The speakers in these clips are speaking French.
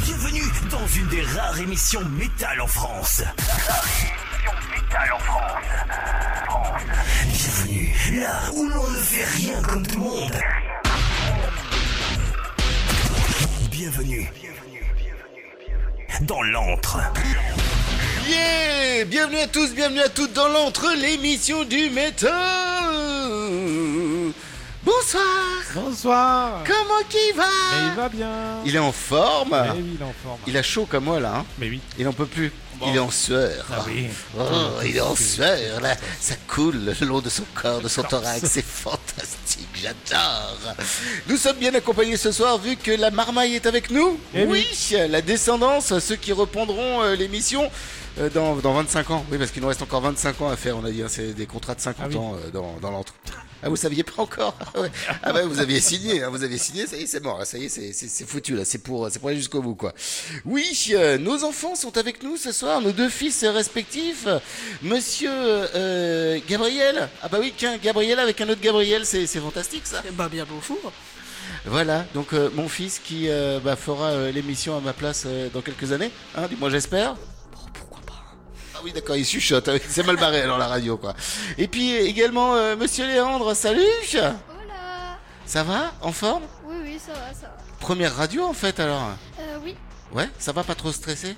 Bienvenue dans une des rares émissions métal en France. métal en France. Bienvenue là où l'on ne fait rien comme tout le monde. Bienvenue dans l'antre. Yeah Bienvenue à tous, bienvenue à toutes dans l'entre l'émission du métal Bonsoir Bonsoir Comment qui va Mais il va bien Il est en forme Mais oui, il est en forme. Il a chaud comme moi là, hein Mais oui. Il en peut plus Il est en sueur Ah oui. Oh, il est en sueur là Ça coule le long de son corps, de son thorax C'est fantastique, j'adore Nous sommes bien accompagnés ce soir vu que la marmaille est avec nous Eh Oui, oui. la descendance, ceux qui reprendront euh, l'émission euh, dans, dans 25 ans. Oui, parce qu'il nous reste encore 25 ans à faire, on a dit. hein, c'est des contrats de 50 Ah oui. ans euh, dans, dans l'entre. Ah, vous saviez pas encore Ah ouais. Ah bah, vous aviez signé, hein, vous aviez signé, ça y est, c'est mort, ça y est, c'est- foutu, là, c'est pour, c'est pour aller jusqu'au bout, quoi. Oui, euh, nos enfants sont avec nous ce soir, nos deux fils respectifs. Monsieur euh, Gabriel, ah bah oui, tiens, Gabriel avec un autre Gabriel, c'est c'est fantastique, ça. Bah bien bonjour. Voilà, donc euh, mon fils qui euh, bah, fera euh, l'émission à ma place euh, dans quelques années, hein, du moins j'espère. Ah oui, d'accord, il chuchote, c'est mal barré alors la radio, quoi. Et puis également, euh, monsieur Léandre, salut Hola Ça va En forme? Oui, oui, ça va, ça va. Première radio en fait alors? Euh, oui. Ouais, ça va pas trop stressé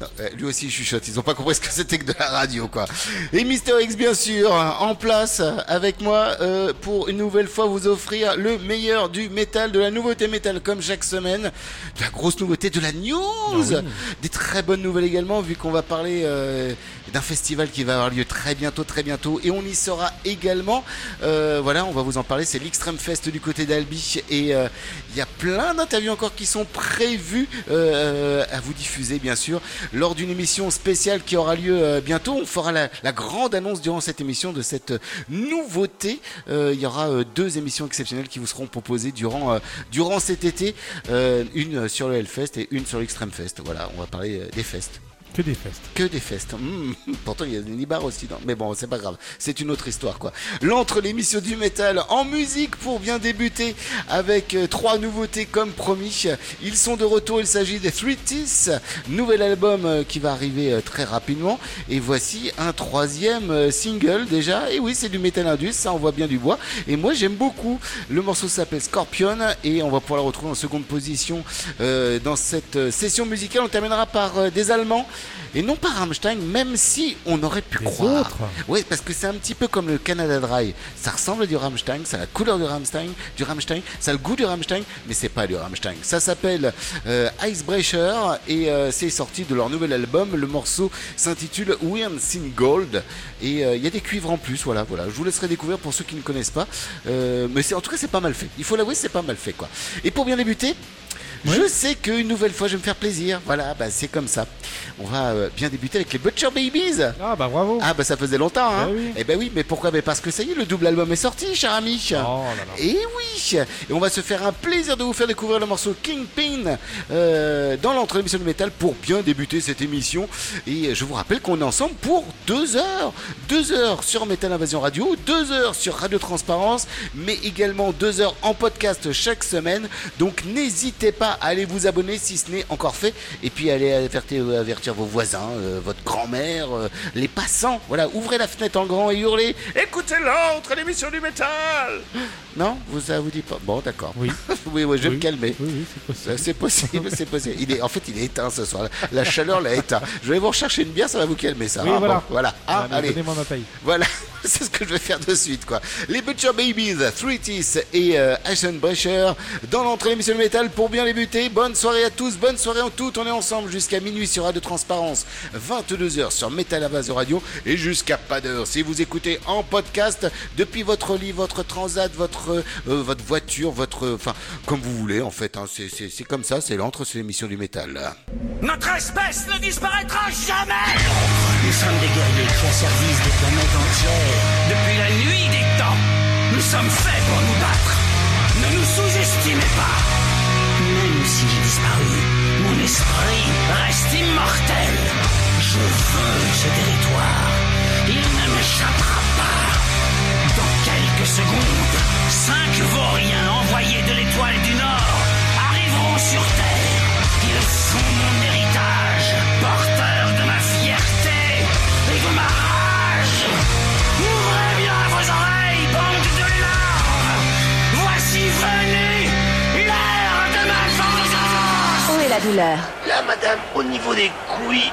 non, euh, lui aussi il chuchote, ils ont pas compris ce que c'était que de la radio quoi. Et Mister X bien sûr, en place avec moi euh, pour une nouvelle fois vous offrir le meilleur du métal, de la nouveauté métal comme chaque semaine, de la grosse nouveauté, de la news, des très bonnes nouvelles également vu qu'on va parler euh, d'un festival qui va avoir lieu très bientôt, très bientôt et on y sera également. Euh, voilà, on va vous en parler, c'est l'Extreme Fest du côté d'Albi et euh, il y a plein d'interviews encore qui sont prévues euh, à vous diffuser bien sûr lors d'une émission spéciale qui aura lieu bientôt. On fera la, grande annonce durant cette émission de cette nouveauté. Il y aura deux émissions exceptionnelles qui vous seront proposées durant, durant cet été. Une sur le Hellfest et une sur l'Extreme Fest. Voilà, on va parler des fests. Que des festes. Que des festes. Mmh, pourtant, il y a des nibards aussi. Non. Mais bon, c'est pas grave. C'est une autre histoire, quoi. L'entre l'émission du métal en musique pour bien débuter avec euh, trois nouveautés comme promis. Ils sont de retour. Il s'agit des Three Teeth. Nouvel album euh, qui va arriver euh, très rapidement. Et voici un troisième single déjà. Et oui, c'est du métal indus. Ça envoie bien du bois. Et moi, j'aime beaucoup. Le morceau s'appelle Scorpion. Et on va pouvoir le retrouver en seconde position dans cette session musicale. On terminera par des Allemands. Et non pas Rammstein, même si on aurait pu Les croire. autres. Oui, parce que c'est un petit peu comme le Canada Dry. Ça ressemble à du Rammstein, ça a la couleur du Rammstein, du Rammstein, ça a le goût du Rammstein, mais c'est pas du Rammstein. Ça s'appelle euh, Icebreaker et euh, c'est sorti de leur nouvel album. Le morceau s'intitule Weird Sin Gold et euh, il y a des cuivres en plus. Voilà, voilà. Je vous laisserai découvrir pour ceux qui ne connaissent pas. Mais c'est en tout cas c'est pas mal fait. Il faut l'avouer, c'est pas mal fait quoi. Et pour bien débuter. Je sais qu'une nouvelle fois je vais me faire plaisir. Voilà, bah c'est comme ça. On va euh, bien débuter avec les Butcher Babies. Ah bah bravo Ah bah ça faisait longtemps hein. Bah oui. Eh ben oui, mais pourquoi? Mais parce que ça y est, le double album est sorti, cher ami. Oh là là. Et oui Et on va se faire un plaisir de vous faire découvrir le morceau Kingpin euh, dans l'entre émission du métal pour bien débuter cette émission. Et je vous rappelle qu'on est ensemble pour deux heures. Deux heures sur Metal Invasion Radio, deux heures sur Radio Transparence, mais également deux heures en podcast chaque semaine. Donc n'hésitez pas allez vous abonner si ce n'est encore fait. Et puis allez avertir, vos voisins, euh, votre grand-mère, euh, les passants. Voilà, ouvrez la fenêtre en grand et hurlez Écoutez l'autre, l'émission du métal Non vous, Ça vous dit pas Bon, d'accord. Oui. oui, oui, je vais me calmer. Oui, c'est possible. c'est possible. Il est, en fait, il est éteint ce soir. La chaleur l'a éteint. Je vais vous rechercher une bière, ça va vous calmer, ça. Voilà. Voilà. Ah, allez. Voilà, c'est ce que je vais faire de suite, quoi. Les Butcher Babies, Three Teeth et euh, Ashen Brecher dans l'entrée de du métal pour bien les Bonne soirée à tous, bonne soirée en tout. On est ensemble jusqu'à minuit sur Radio Transparence, 22h sur Metal à Radio et jusqu'à pas d'heure. Si vous écoutez en podcast depuis votre lit, votre transat, votre, euh, euh, votre voiture, votre. Euh, enfin, comme vous voulez en fait. Hein. C'est comme ça, c'est l'entre, c'est l'émission du métal. Notre espèce ne disparaîtra jamais Nous sommes des guerriers qui ont service des planètes entières depuis la nuit des temps. Nous sommes faits pour nous battre. Ne nous sous-estimez pas si j'ai disparu, mon esprit reste immortel. Je veux ce territoire, il ne m'échappera pas. Dans quelques secondes, cinq vauriens Là, madame, au niveau des couilles.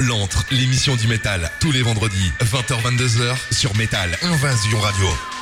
L'antre, l'émission du métal. Tous les vendredis, 20h-22h sur Métal Invasion Radio.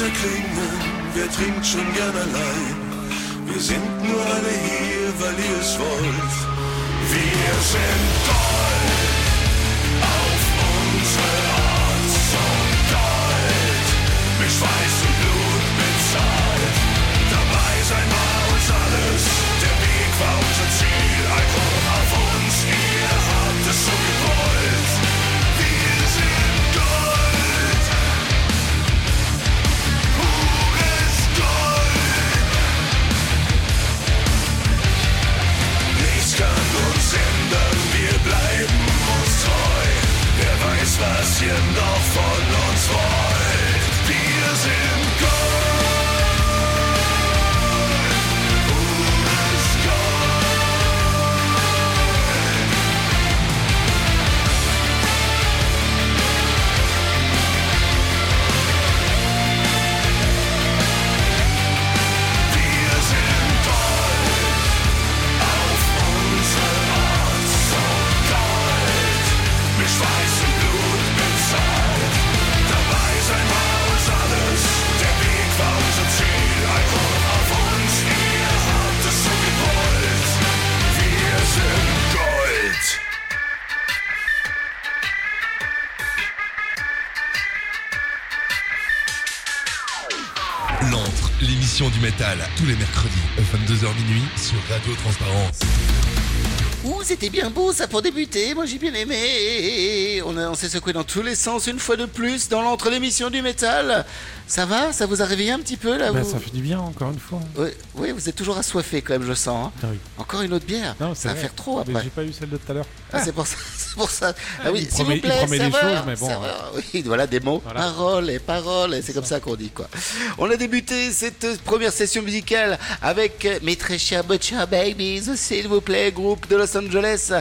Die Gläser klingen, wer trinkt schon gern allein? Wir sind nur alle hier, weil ihr es wollt. Wir sind Gold auf unsere Art so Gold, mit Schweiß und Blut bezahlt. Dabei sein war uns alles, der Weg war unser Ziel. Ein bleiben uns treu. Wer weiß, was ihr noch von uns wollt. Wir sind Gold. Du métal. Tous les mercredis, 22h minuit sur Radio Transparence. Ouh, c'était bien beau ça pour débuter, moi j'ai bien aimé. On, a- on s'est secoué dans tous les sens une fois de plus dans l'entre l'émission du métal. Ça va Ça vous a réveillé un petit peu là Bah, vous... ça fait du bien, encore une fois. Oui, oui, vous êtes toujours assoiffé quand même, je sens. hein. Ah oui. Encore une autre bière Non, Ça va vrai. faire trop Mais après. J'ai pas eu celle de tout à l'heure. Ah, c'est pour ça. Pour ça. Ah oui, il s'il vous plaît, il promet des choses, mais bon, serveur. Oui, voilà des mots, Voilà. paroles et paroles, et c'est comme ça qu'on dit quoi. On a débuté cette première session musicale avec mes très chers Butcher Babies, s'il vous plaît, groupe de Los Angeles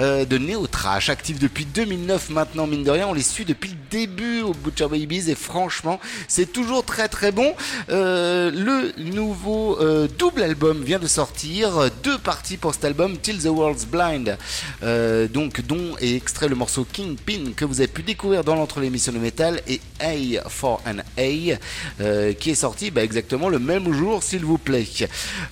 euh, de néo trash, actif depuis 2009 maintenant, mine de rien, on les suit depuis le début au Butcher Babies et franchement, c'est toujours très très bon. Euh, le nouveau euh, double album vient de sortir, deux parties pour cet album, Till the World's Blind, euh, donc dont est extrait le morceau Kingpin que vous avez pu découvrir dans l'entre l'émission de métal et A for an A qui est sorti bah, exactement le même jour s'il vous plaît.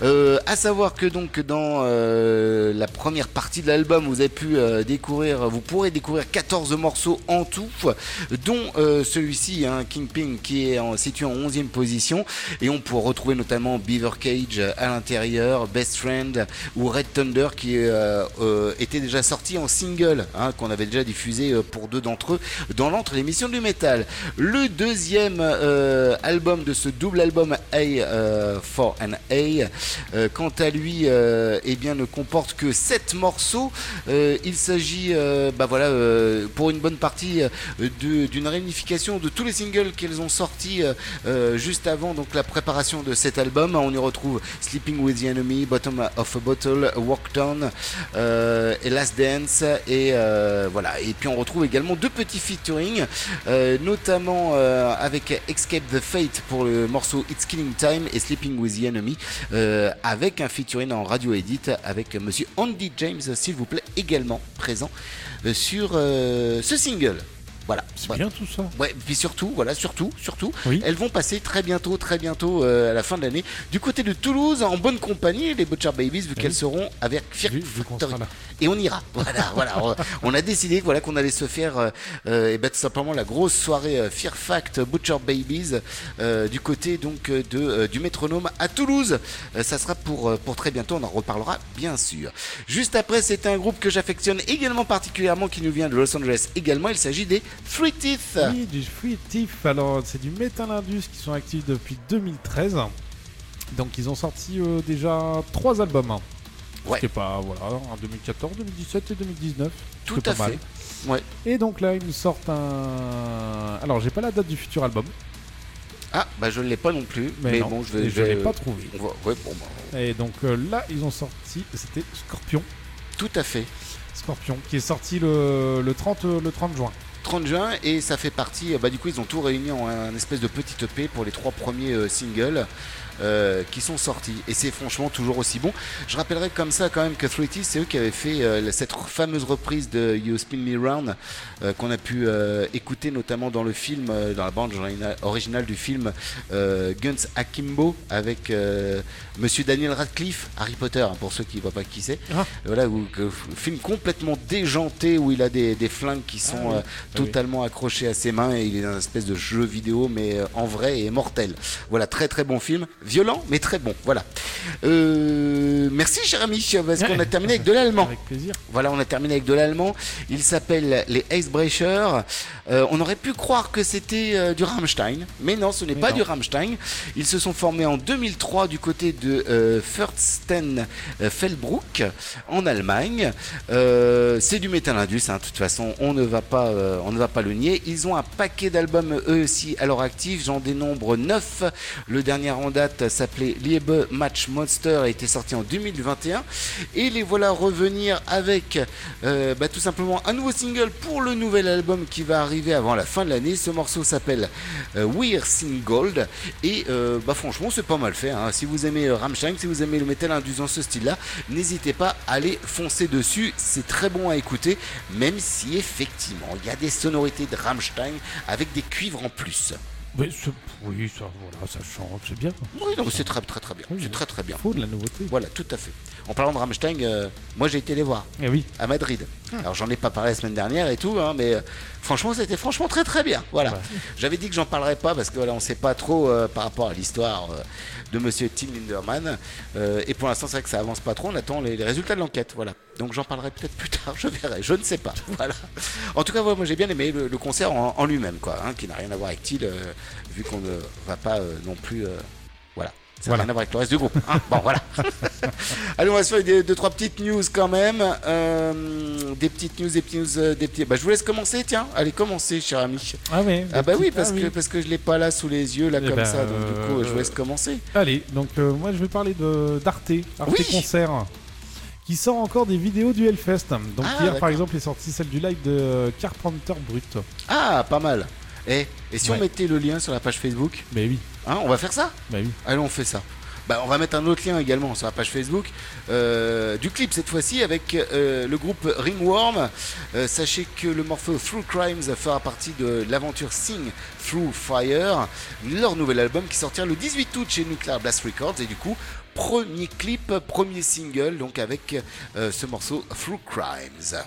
À savoir que donc dans la première partie de l'album vous avez pu découvrir, vous pourrez découvrir 14 morceaux en tout, dont celui-ci, hein, Kingpin, qui est en, situé en 11e position et on peut retrouver notamment Beaver Cage à l'intérieur, Best Friend ou Red Thunder qui euh, euh, était déjà sorti en single, hein, qu'on avait déjà diffusé euh, pour deux d'entre eux dans l'entre l'émission du métal. Le deuxième euh, album de ce double album A euh, for an A, euh, quant à lui, euh, eh bien, ne comporte que 7 sept morceaux. Euh, il s'agit, euh, bah voilà, euh, pour une bonne partie, euh, d'une réunification de tous les singles qu'elles ont sortis euh, euh, juste avant donc la préparation de cet album. On y retrouve Sleeping with the Enemy, Bottom of a Bottle, Walk Down euh, Last Dance. Et voilà. Et puis on retrouve également deux petits featuring, notamment avec Escape the Fate pour le morceau It's Killing Time et Sleeping with the Enemy, avec un featuring en radio edit avec Monsieur Andy James, s'il vous plaît, également présent sur ce single. Voilà. C'est Voilà. bien tout ça. Ouais, puis surtout, voilà, surtout, surtout, Oui. elles vont passer très bientôt, très bientôt euh, à la fin de l'année du côté de Toulouse en bonne compagnie, les Butcher Babies, vu qu'elles seront avec Fear Factory. Et on ira. Voilà, voilà. On, a décidé, voilà, qu'on allait se faire, euh, euh, et ben, tout simplement la grosse soirée euh, Fear Fact Butcher Babies du côté donc de du métronome à Toulouse. Ça sera pour pour très bientôt. On en reparlera bien sûr. Juste après, c'est un groupe que j'affectionne également particulièrement, qui nous vient de Los Angeles également. Il s'agit des Three Teeth. Oui, du Free Thief. Alors, c'est du Metal Indus qui sont actifs depuis 2013. Donc, ils ont sorti déjà trois albums. Ouais. C'était pas, voilà, en 2014, 2017 et 2019. Tout C'est pas à fait. mal. Ouais. Et donc là, ils nous sortent un. Alors, j'ai pas la date du futur album, Ah, bah je ne l'ai pas non plus. mais, Mais, non, bon, je vais. je l'ai pas trouvé. on va- ouais, bon, bah, Et donc euh, là, ils ont sorti, c'était Scorpion. tout à fait. Scorpion, qui est sorti le, le 30, euh, le 30 juin. 30 juin et ça fait partie. euh, Bah du coup, ils ont tout réuni en un espèce de petit EP pour les trois premiers euh, singles. Euh, qui sont sortis et c'est franchement toujours aussi bon. Je rappellerai comme ça quand même que Three Teeth, c'est eux qui avaient fait euh, cette fameuse reprise de You Spin Me Round euh, qu'on a pu écouter notamment dans le film, dans la bande origina- originale du film Guns Akimbo avec Monsieur Daniel Radcliffe, Harry Potter hein, pour ceux qui ne voient pas qui c'est. Ah. Voilà, où, film complètement déjanté où il a des, des flingues qui sont euh, oui. totalement accrochés à ses mains et il est dans une espèce de jeu vidéo mais en vrai et mortel. Voilà, très très bon film, violent mais très bon. Voilà. Euh, merci cher ami, parce qu'on a terminé avec de l'allemand. Avec plaisir. Voilà, on a terminé avec de l'allemand. Il s'appelle les Icebreakers. Euh, on aurait pu croire que c'était euh, du Rammstein, mais non, ce n'est Mais pas non. du Rammstein. Ils se sont formés en 2003 du côté de euh, Fürsten euh, en Allemagne. C'est du métal indus, hein, de toute façon, on ne va pas, on ne va pas le nier. Ils ont un paquet d'albums eux aussi à leur actif. J'en dénombre 9. Le dernier en date s'appelait Liebe Match Monster a été sorti en 2021 et les voilà revenir avec euh, bah, tout simplement un nouveau single pour le nouvel album qui va arriver avant la fin de l'année. Ce morceau s'appelle euh, We're Sing Gold et euh, bah, franchement c'est pas mal fait. hein. Si vous aimez Rammstein, si vous aimez le métal indus dans ce style-là, n'hésitez pas à aller foncer dessus. C'est très bon à écouter, même si effectivement il y a des sonorités de Rammstein avec des cuivres en plus. Mais ce- oui, ça, voilà, ça change, c'est bien. Oui, non, c'est très très très bien. Oui, C'est oui. très très bien. Il faut de la nouveauté. Voilà, tout à fait. En parlant de Rammstein, euh, moi j'ai été les voir oui. à Madrid. Alors j'en ai pas parlé la semaine dernière et tout, hein, mais euh, franchement c'était franchement très très bien. Voilà. Ouais. J'avais dit que j'en parlerais pas parce que voilà, on sait pas trop euh, par rapport à l'histoire de Monsieur Tim Linderman. Euh, et pour l'instant c'est vrai que ça avance pas trop. On attend les, résultats de l'enquête. Voilà. Donc j'en parlerai peut-être plus tard. Je verrai. Je ne sais pas. Voilà. En tout cas, moi j'ai bien aimé le, concert en, en lui-même, quoi, hein, qui n'a rien à voir avec Till, euh, vu qu'on ne va pas euh, non plus. Euh, voilà. Ça n'a Voilà. rien à voir avec le reste du groupe. hein. bon, voilà. Allez, on va se faire des, deux, trois petites news quand même. Euh, des petites news, des petites news, euh, des petits. Bah, je vous laisse commencer, tiens. Allez, commencez, cher ami. Ah, oui. Ah, bah oui, Ah parce, Que, parce que je l'ai pas là sous les yeux, là, Eh comme ben, ça. Donc, du coup, je vous euh, laisse commencer. Allez, donc euh, moi je vais parler de d'Arte, Arte Oui. Concert, qui sort encore des vidéos du Hellfest. Donc Ah, hier par exemple est sortie celle du live de Carpenter Brut. Ah, pas mal. Eh, et si Ouais. on mettait le lien sur la page Facebook Mais oui, hein, On va faire ça bah oui. Allez, on fait ça. Bah, on va mettre un autre lien également sur la page Facebook euh, du clip cette fois-ci avec euh, le groupe Ringworm. Euh, sachez que le morceau Through Crimes fera partie de l'aventure Sing Through Fire, leur nouvel album qui sortira le 18 août chez Nuclear Blast Records et du coup premier clip, premier single donc avec ce morceau Through Crimes.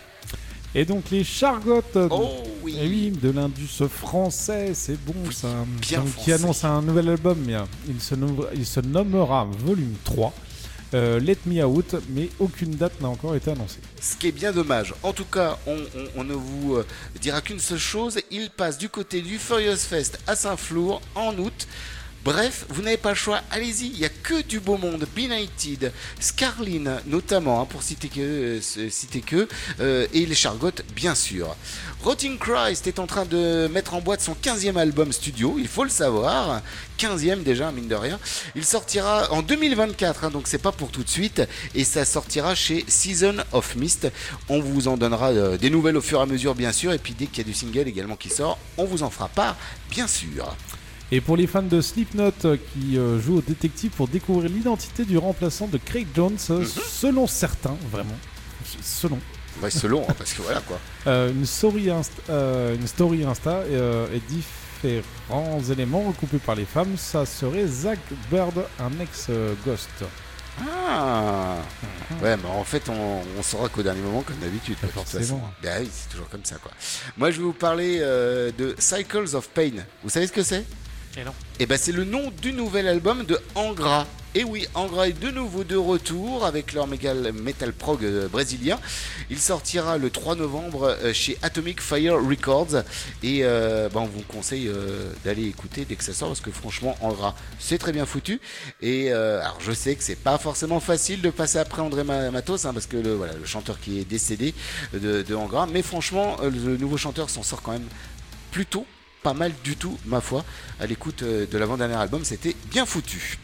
Et donc les Chargottes, Oh oui. eh oui, de l'indus français, c'est bon Oui, ça. bien Donc, qui annonce un nouvel album, bien. Il se, nommera, il se nommera Volume 3. euh, Let Me Out, mais aucune date n'a encore été annoncée. Ce qui est bien dommage. En tout cas, on, on- on ne vous euh, dira qu'une seule chose. Il passe du côté du Furious Fest à Saint-Flour en août. Bref, vous n'avez pas le choix, allez-y, il n'y a que du beau monde. Benighted, Scarline notamment, hein, pour citer que, euh, euh, et les Chargottes bien sûr. Rotting Christ est en train de mettre en boîte son 15e album studio, il faut le savoir. 15e déjà, mine de rien. Il sortira en 2024, hein, donc c'est pas pour tout de suite. Et ça sortira chez Season of Mist. On vous en donnera euh, des nouvelles au fur et à mesure, bien sûr. Et puis dès qu'il y a du single également qui sort, on vous en fera part, bien sûr. Et pour les fans de Slipknot euh, qui euh, jouent au détective pour découvrir l'identité du remplaçant de Craig Jones, euh, selon certains, vraiment, selon, Ouais, selon, hein, parce que voilà quoi. euh, une, story Insta, euh, une story Insta et, et différents éléments recoupés par les femmes, ça serait Zach Bird, un ex-ghost. Ah Ouais, mais en fait, on, on saura qu'au dernier moment, comme d'habitude. Toute forcément. Ben oui, c'est toujours comme ça, quoi. Moi, je vais vous parler euh, de Cycles of Pain. Vous savez ce que c'est? Et non. Eh ben, c'est le nom du nouvel album de Angra. Et oui, Angra est de nouveau de retour avec leur metal prog euh, brésilien. Il sortira le 3 novembre euh, chez Atomic Fire Records. Et euh, ben, on vous conseille euh, d'aller écouter dès que ça sort parce que franchement, Angra, c'est très bien foutu. Et alors, je sais que c'est pas forcément facile de passer après André Ma- Matos hein, parce que le, voilà, le chanteur qui est décédé de, de Angra. Mais franchement, le nouveau chanteur s'en sort quand même plutôt pas mal du tout, ma foi. À l'écoute euh, de l'avant-dernier album, c'était bien foutu.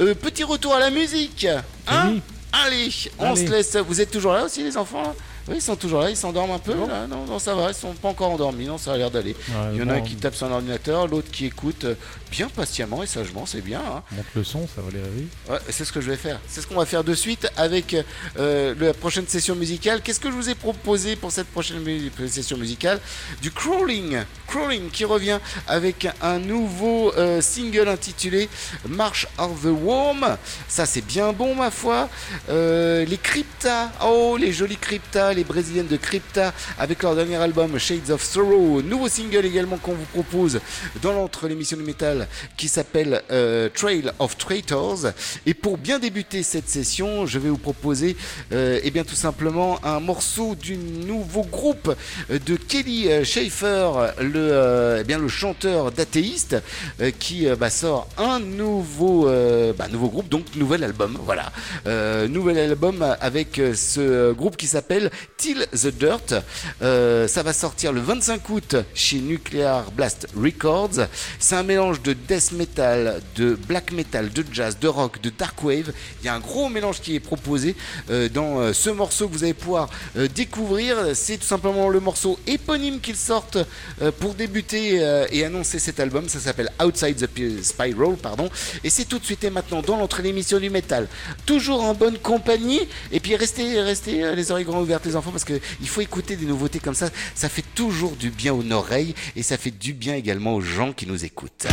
Euh, petit retour à la musique. Hein? Oui. Allez, on Allez. se laisse. Vous êtes toujours là aussi, les enfants? Oui, ils sont toujours là. Ils s'endorment un peu. là non, non, ça va. Ils sont pas encore endormis. Non, ça a l'air d'aller. Ouais, Il y en a un qui tape son ordinateur, l'autre qui écoute euh, bien patiemment et sagement. C'est bien. hein. Monte le son, ça va les réveiller. Ouais, c'est ce que je vais faire. C'est ce qu'on va faire de suite avec euh, la prochaine session musicale. Qu'est-ce que je vous ai proposé pour cette prochaine mu- session musicale? Du crawling. Crawling qui revient avec un nouveau euh, single intitulé March of the Worm. Ça, c'est bien bon, ma foi. Euh, les Crypta. Oh, les jolis Crypta. Les brésiliennes de Crypta avec leur dernier album Shades of Sorrow. Nouveau single également qu'on vous propose dans l'entre l'émission du métal qui s'appelle euh, Trail of Traitors. Et pour bien débuter cette session, je vais vous proposer euh, eh bien tout simplement un morceau du nouveau groupe euh, de Kelly euh, Schaefer, le, euh, eh bien, le chanteur d'athéiste, qui bah, sort un nouveau, bah, nouveau groupe, donc nouvel album. Voilà, nouvel album avec ce groupe qui s'appelle Till the Dirt. Euh, ça va sortir le 25 août chez Nuclear Blast Records. C'est un mélange de death metal, de black metal, de jazz, de rock, de dark wave. Il y a un gros mélange qui est proposé euh, dans euh, ce morceau que vous allez pouvoir découvrir. C'est tout simplement le morceau éponyme qu'ils sortent pour débuter et annoncer cet album. Ça s'appelle Outside the Pi- Spiral, pardon. Et c'est tout de suite et maintenant dans l'entrée de l'émission du métal. Toujours en bonne compagnie. Et puis restez, restez les oreilles grandes ouvertes enfants parce que il faut écouter des nouveautés comme ça. Ça fait toujours du bien aux oreilles et ça fait du bien également aux gens qui nous écoutent.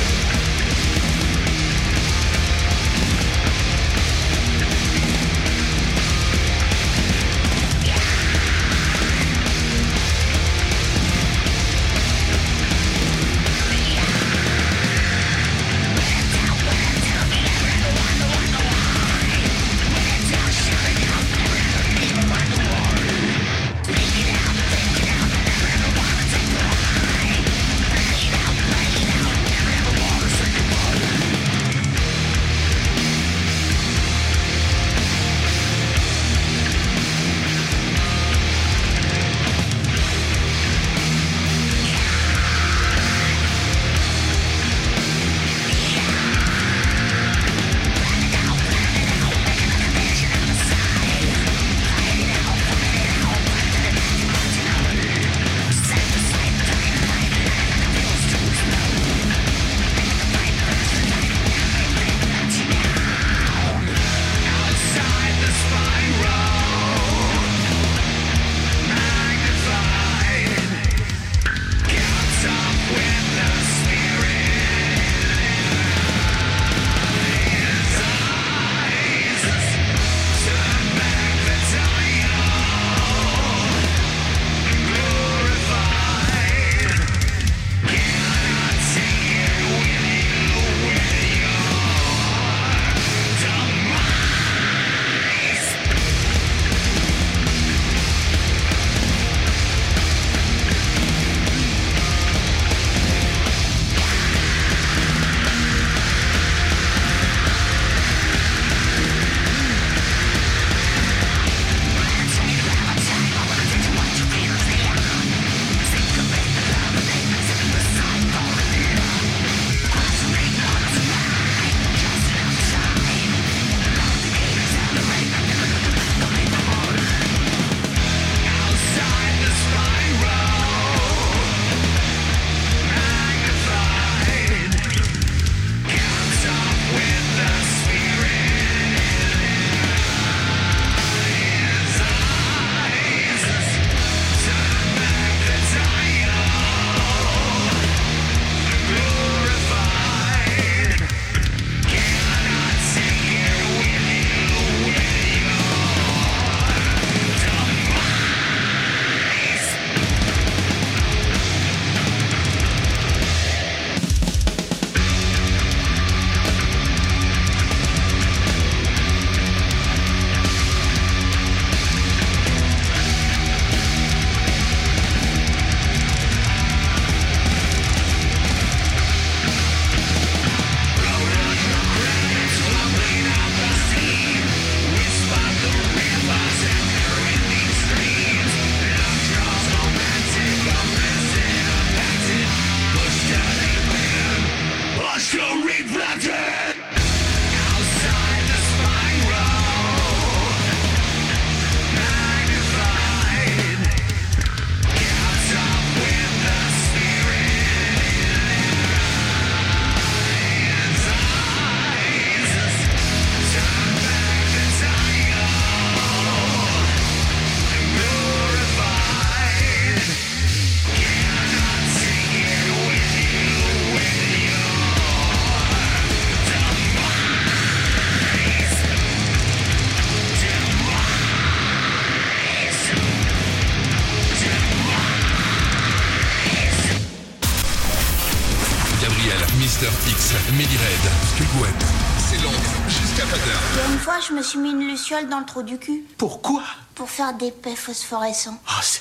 C'est long, jusqu'à pas d'heure. Il y a une fois, je me suis mis une luciole dans le trou du cul Pourquoi? Pour faire des paix phosphorescents. Ah, Seigneur. J'ai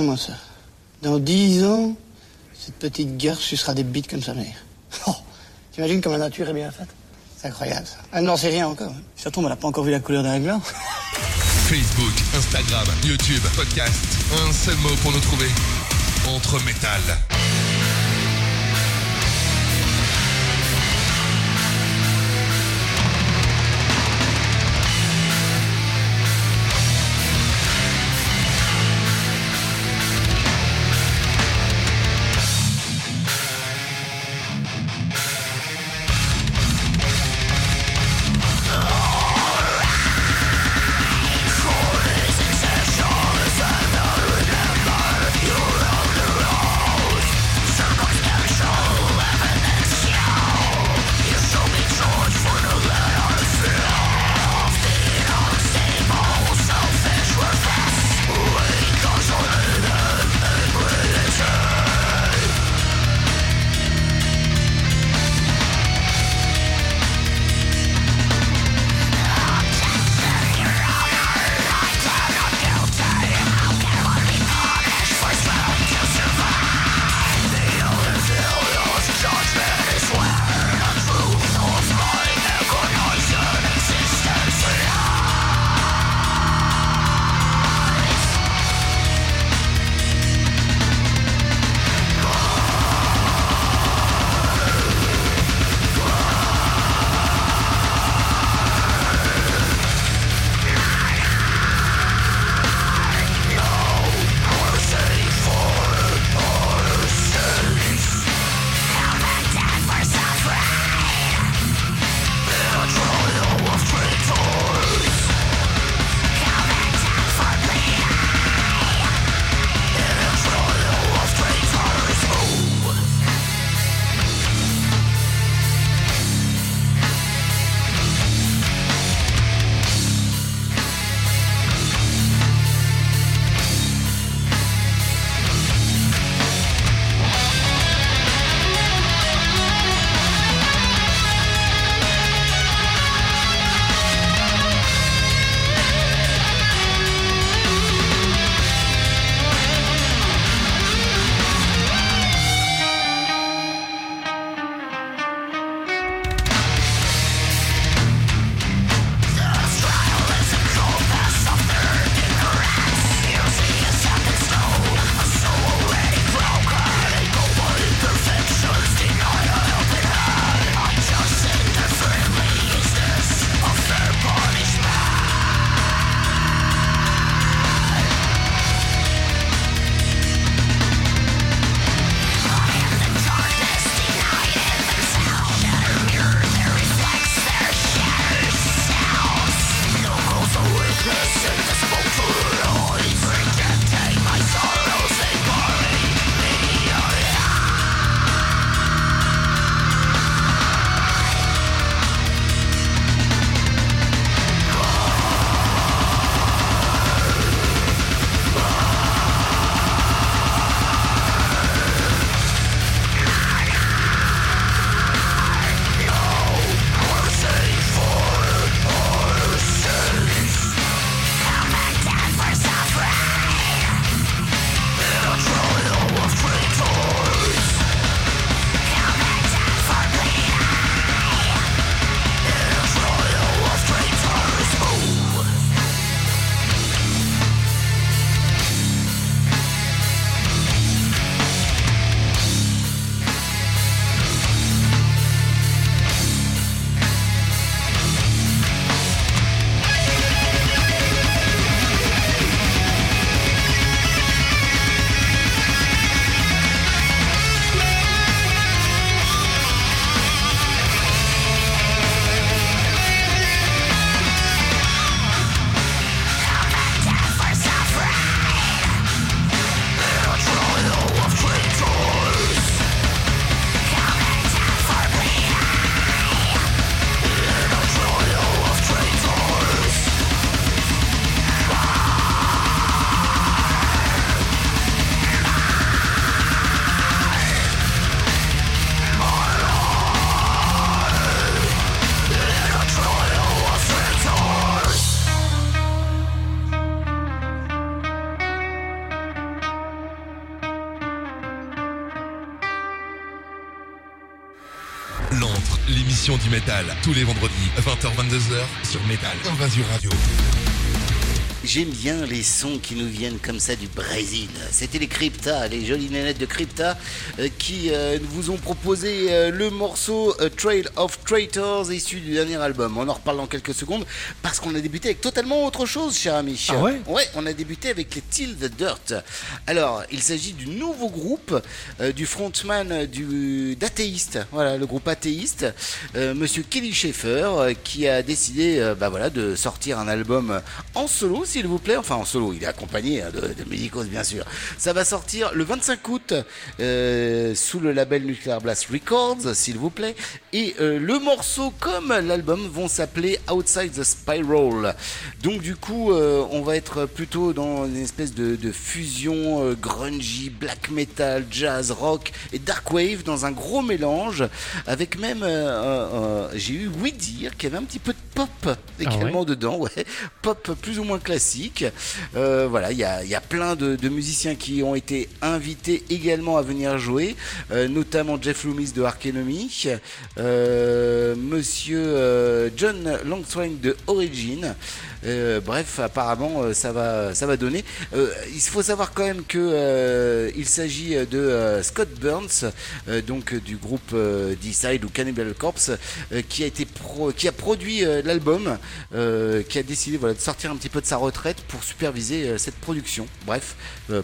Regarde-moi ça. Dans dix ans, cette petite garce sucera des bites comme sa mère. Oh, T'imagines comme la nature est bien faite C'est incroyable ça. Elle n'en sait rien encore. hein. Surtout, elle n'a pas encore vu la couleur d'un gland. Facebook, Instagram, YouTube, podcast. Un seul mot pour nous trouver. Entre métal. L'antre, l'émission du métal, tous les vendredis, 20h-22h sur Métal Invasion Radio. J'aime bien les sons qui nous viennent comme ça du Brésil. C'était les Crypta, les jolies nénettes de Crypta, euh, qui euh, vous ont proposé euh, le morceau euh, Trail of Traitors, issu du dernier album. On en reparle dans quelques secondes, parce qu'on a débuté avec totalement autre chose, cher ami. Ah ouais? Ouais, on a débuté avec les Till the Dirt. Alors, il s'agit du nouveau groupe du frontman du d'athéiste, voilà, le groupe athéiste, Monsieur Kelly Schaeffer, qui a décidé, bah voilà, de sortir un album en solo, s'il vous plaît. Enfin, en solo, il est accompagné hein, de, de musicos, bien sûr. Ça va sortir le 25 août euh, sous le label Nuclear Blast Records, s'il vous plaît. Et euh, le morceau, comme l'album, vont s'appeler Outside the Spiral. Donc, du coup, euh, on va être plutôt dans une espèce de, de fusion grungy, black metal, jazz, rock et dark wave dans un gros mélange, avec même, j'ai eu oui dire qu'il y avait un petit peu de pop également dedans, ouais, pop plus ou moins classique. Euh, voilà, il y a, plein de, musiciens qui ont été invités également à venir jouer, euh, notamment Jeff Loomis de Ark Enemy, euh, Monsieur euh, John Longstrein de Origin. Euh, bref, apparemment, euh, ça va, ça va donner. Euh, il faut savoir quand même que euh, il s'agit de euh, Scott Burns, euh, donc du groupe Decide ou Cannibal Corpse, qui a été pro- qui a produit l'album, qui a décidé voilà de sortir un petit peu de sa retraite pour superviser cette production. Bref,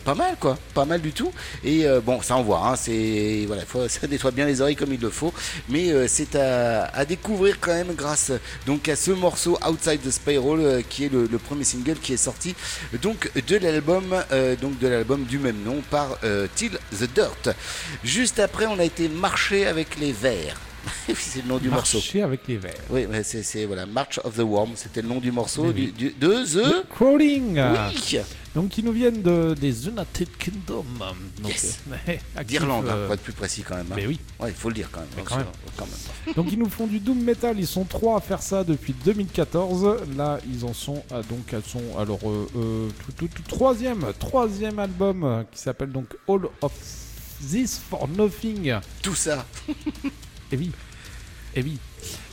pas mal quoi, pas mal du tout. Et bon, ça envoie, hein, c'est voilà, faut, ça nettoie bien les oreilles comme il le faut, mais c'est à, à découvrir quand même grâce donc à ce morceau Outside the Spiral qui est le, le premier single qui est sorti donc de l'album euh, donc de l'album du même nom par euh, Till the Dirt. Juste après, on a été marché avec les Verts. c'est le nom du morceau. Marcher avec les verres. Oui, mais c'est voilà March of the Worm, c'était le nom du morceau du, du- de The. The Crawling. Oui. Donc, qui nous viennent de, des United Kingdom. Donc, Yes. euh, D'Irlande, hein, euh, pour être plus précis quand même. hein. mais oui. Ouais, il faut le dire quand même. Hein, quand même. quand même. Donc ils nous font du doom metal, ils sont trois à faire ça depuis 2014. Là ils en sont à, donc elles sont alors euh, euh, tout, tout- tout- troisième troisième album qui s'appelle donc All of This for Nothing. Tout ça. Et oui. Et oui.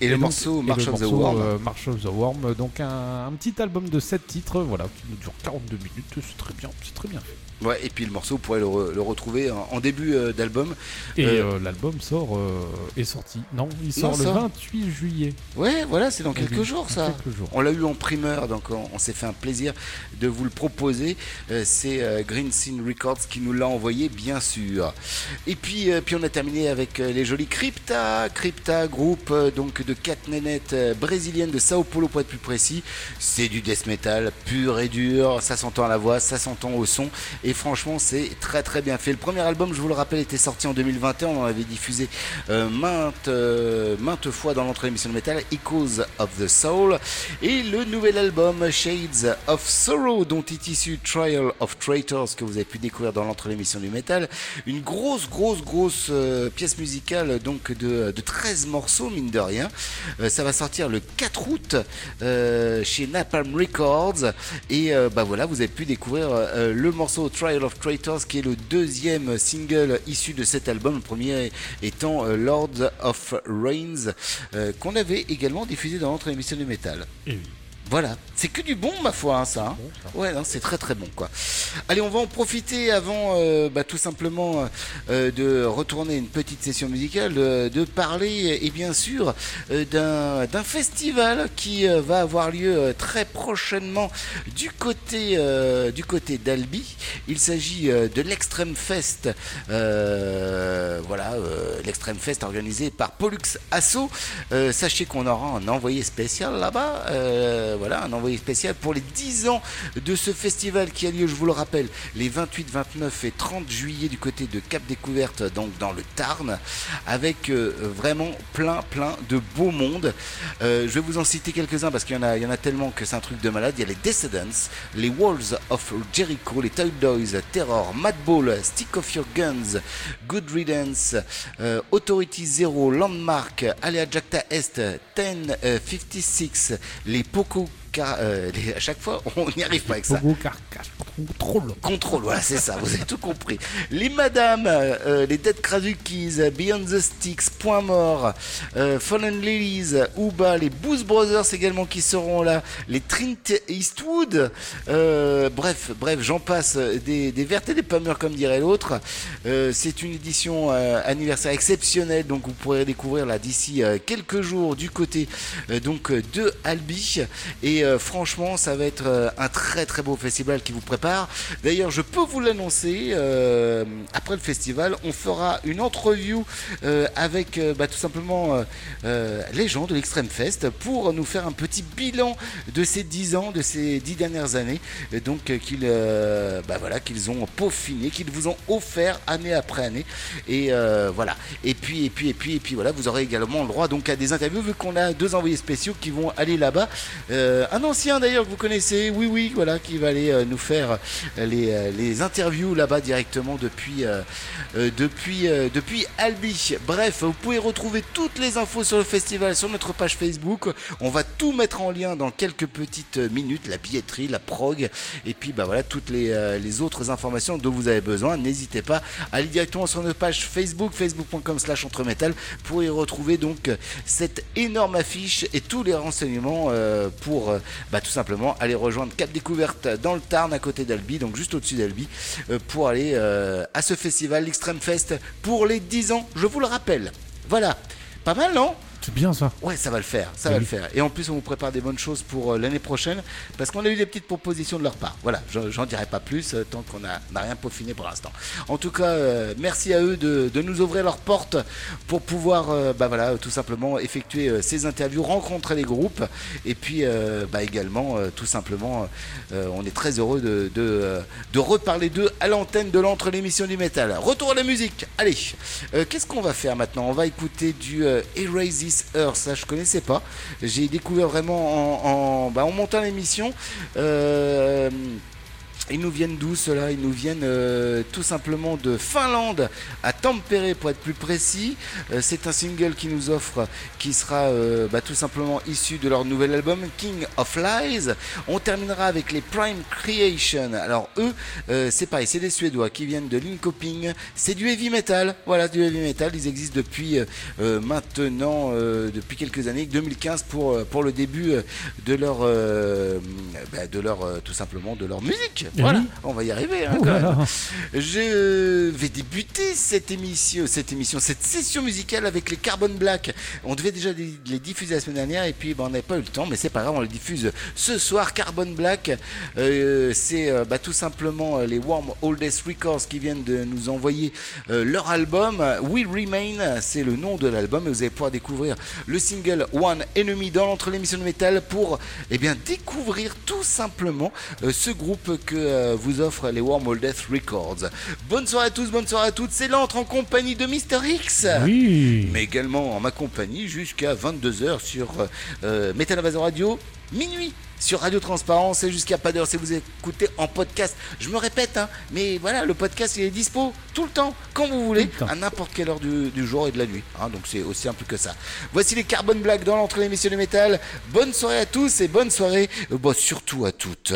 Et le donc- morceau et March le of the morceau, Worm. euh, March of the Worm, donc un, un petit album de 7 titres, voilà, qui nous dure 42 minutes, c'est très bien, c'est très bien fait. Ouais, et puis le morceau, vous pourrez le, re- le retrouver en, en début euh, d'album. Et Euh, euh, l'album sort est sorti. Non, il Non, sort le ça. 28 juillet. Ouais, voilà, c'est dans Oui, quelques jours ça. quelques jours. On l'a eu en primeur, donc on, on s'est fait un plaisir de vous le proposer. C'est Green Scene Records qui nous l'a envoyé, bien sûr. Et puis, puis on a terminé avec les jolis Crypta, Crypta, groupe donc de quatre nénettes brésiliennes de Sao Paulo pour être plus précis. C'est du death metal pur et dur, ça s'entend à la voix, ça s'entend au son, et franchement c'est très très bien fait. Le premier album, je vous le rappelle, était sorti en 2021, on en avait diffusé euh, maintes, euh, maintes fois dans l'entre émission de métal, Echoes of the Soul, et le nouvel album Shades of Sorrow, dont est issu Trial of Traitors, que vous avez pu découvrir dans l'entre émission du métal, une grosse grosse grosse euh, pièce musicale donc de, de 13 morceaux mine de rien. Ça va sortir le 4 août chez Napalm Records et bah voilà vous avez pu découvrir le morceau Trial of Traitors qui est le deuxième single issu de cet album, le premier étant euh, Lords of Reigns euh, qu'on avait également diffusé dans notre émission du métal. Et oui. Voilà, c'est que du bon ma foi hein, ça. hein. Ouais, non, c'est très très bon quoi. Allez, on va en profiter avant euh, bah, tout simplement euh, de retourner une petite session musicale, de, de parler et bien sûr euh, d'un festival qui va avoir lieu très prochainement du côté du côté d'Albi. Il s'agit de l'Extreme Fest. Euh, voilà, l'Extreme Fest organisé par Pollux Asso. Sachez qu'on aura un envoyé spécial là-bas. Euh, voilà, un envoyé spécial pour les 10 ans de ce festival qui a lieu, je vous le rappelle, les 28, 29 et 30 juillet du côté de Cap Découverte, donc dans le Tarn, avec euh, vraiment plein, plein de beaux mondes. Euh, je vais vous en citer quelques-uns parce qu'il y en a, tellement que c'est un truc de malade. Il y a les Descendants, les Walls of Jericho, les Toy Doys, Terror, Madball, Stick of Your Guns, Good Riddance, Authority Zero, Landmark, Alea Jacta Est, 1056, les Poco. Car, euh, les- à chaque fois, on n'y arrive pas avec ça. Contrôle. Contrôle, voilà, c'est ça, vous avez tout compris. Les madames, euh, les Dead Krazukis, Beyond the Sticks, Point Mort, euh, Fallen Lilies, Uba, les Boost Brothers également qui seront là, les Trint Eastwood, euh, bref, bref, j'en passe, des, des vertes et des pas mûres comme dirait l'autre. Euh, c'est une édition euh, anniversaire exceptionnelle, donc vous pourrez découvrir là d'ici euh, quelques jours du côté euh, donc euh, de Albi. Et euh, franchement, ça va être euh, un très très beau festival qui vous prépare. D'ailleurs, je peux vous l'annoncer, euh, après le festival, on fera une interview avec bah, tout simplement les gens de l'Extrême Fest pour nous faire un petit bilan de ces 10 ans, de ces 10 dernières années, donc qu'ils bah, qu'ils ont peaufiné, qu'ils vous ont offert année après année. Et voilà. Et puis, et puis, et puis, et puis voilà, vous aurez également le droit donc à des interviews vu qu'on a deux envoyés spéciaux qui vont aller là-bas. Un ancien d'ailleurs que vous connaissez, oui, oui, voilà, qui va aller euh, nous faire euh, les, euh, les interviews là-bas directement depuis, depuis, depuis Albi. Bref, vous pouvez retrouver toutes les infos sur le festival sur notre page Facebook. On va tout mettre en lien dans quelques petites minutes, la billetterie, la prog, et puis bah voilà toutes les, les autres informations dont vous avez besoin. N'hésitez pas à aller directement sur notre page Facebook, facebook.com slash entremetal, pour y retrouver donc cette énorme affiche et tous les renseignements pour bah, tout simplement aller rejoindre Cap Découverte dans le Tarn à côté d'Albi, donc juste au-dessus d'Albi, euh, pour aller euh, à ce festival, l'Extreme Fest, pour les 10 ans, je vous le rappelle. Voilà, pas mal non? C'est bien ça. Ouais, ça va le faire, ça va le faire. Et en plus, on vous prépare des bonnes choses pour euh, l'année prochaine, parce qu'on a eu des petites propositions de leur part. Voilà, je- j'en dirai pas plus, euh, tant qu'on n'a rien peaufiné pour l'instant. En tout cas, euh, merci à eux de, de nous ouvrir leurs portes pour pouvoir, euh, bah voilà, tout simplement effectuer euh, ces interviews, rencontrer les groupes, et puis bah également, tout simplement, on est très heureux de, de, de reparler d'eux à l'antenne de l'entre l'émission du métal. Retour à la musique. Allez, qu'est-ce qu'on va faire maintenant? On va écouter du Erase This Earth. Ça, je connaissais pas. J'ai découvert vraiment en, en, bah, montant l'émission. Euh, ils nous viennent d'où cela Ils nous viennent euh, tout simplement de Finlande, à Tampere pour être plus précis. Euh, c'est un single qui nous offre, qui sera euh, bah, tout simplement issu de leur nouvel album King of Lies. On terminera avec les Prime Creation. Alors eux, euh, c'est pareil, c'est des Suédois qui viennent de Linkoping. C'est du heavy metal. Voilà, du heavy metal. Ils existent depuis euh, euh, maintenant, depuis quelques années, 2015 pour pour le début de leur, bah, de leur tout simplement de leur musique. Eh Voilà, oui. on va y arriver. hein, Oh quand même. Je vais débuter cette émission, cette émission, cette session musicale avec les Carbon Black. On devait déjà les les diffuser la semaine dernière et puis ben, on n'avait pas eu le temps, mais c'est pas grave, on les diffuse ce soir. Carbon Black, euh, c'est euh, bah, tout simplement euh, les Warm Oldest Records qui viennent de nous envoyer euh, leur album We Remain, c'est le nom de l'album et vous allez pouvoir découvrir le single One Enemy dans l'entre l'émission de métal pour eh bien découvrir tout simplement euh, ce groupe que euh, vous offrent les Warm Oldest Records. Bonne soirée à tous, bonne soirée à toutes, c'est l'entre en compagnie de Mister X Oui. mais également en ma compagnie jusqu'à 22h sur euh, Metal Invasion Radio, minuit sur Radio Transparence et jusqu'à pas d'heure si vous écoutez en podcast. Je me répète, hein, mais voilà, le podcast il est dispo tout le temps, quand vous voulez, à n'importe quelle heure du, du jour et de la nuit. hein, donc c'est aussi simple que ça. Voici les Carbon Black dans l'entrée de l'émission de métal. Bonne soirée à tous et bonne soirée, euh, bah, surtout à toutes.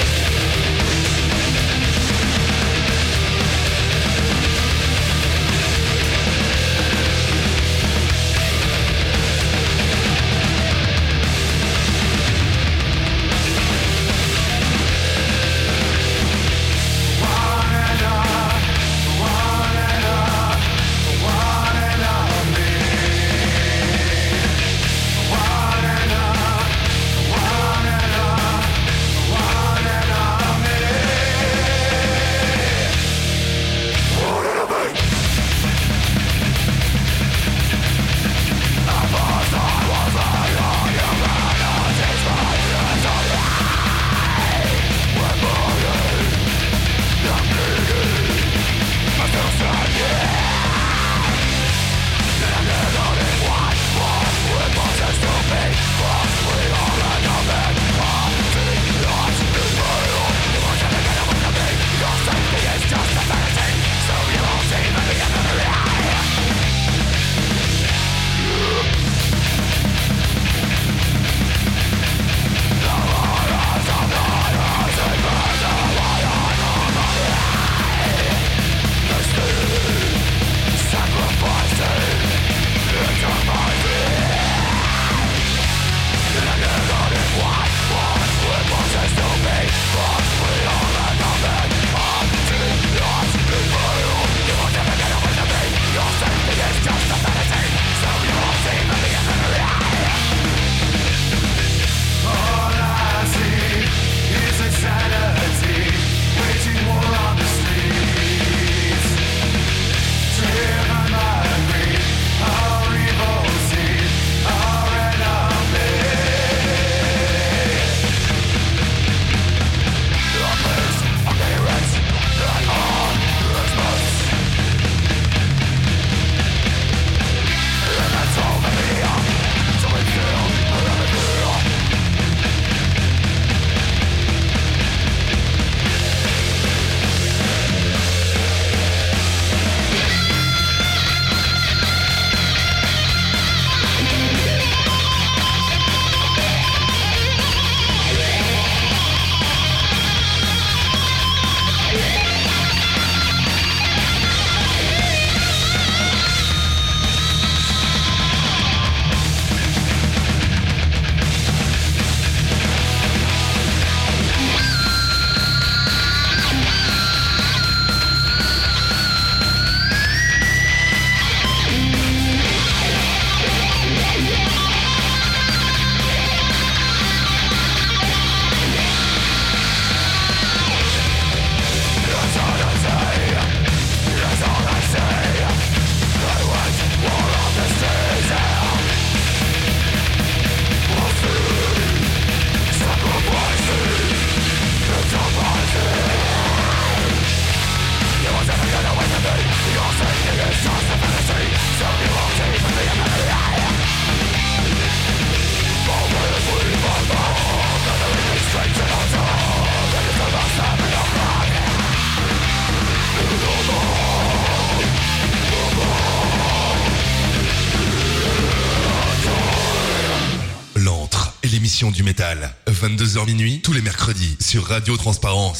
22h minuit, tous les mercredis, sur Radio Transparence.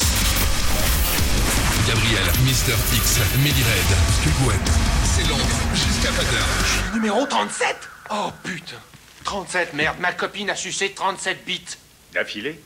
Gabriel, Mister X, Melly Red, Gwen, c'est long, jusqu'à pas d'heure. Numéro 37 Oh putain 37, merde, ma copine a sucé 37 bits. D'affilée?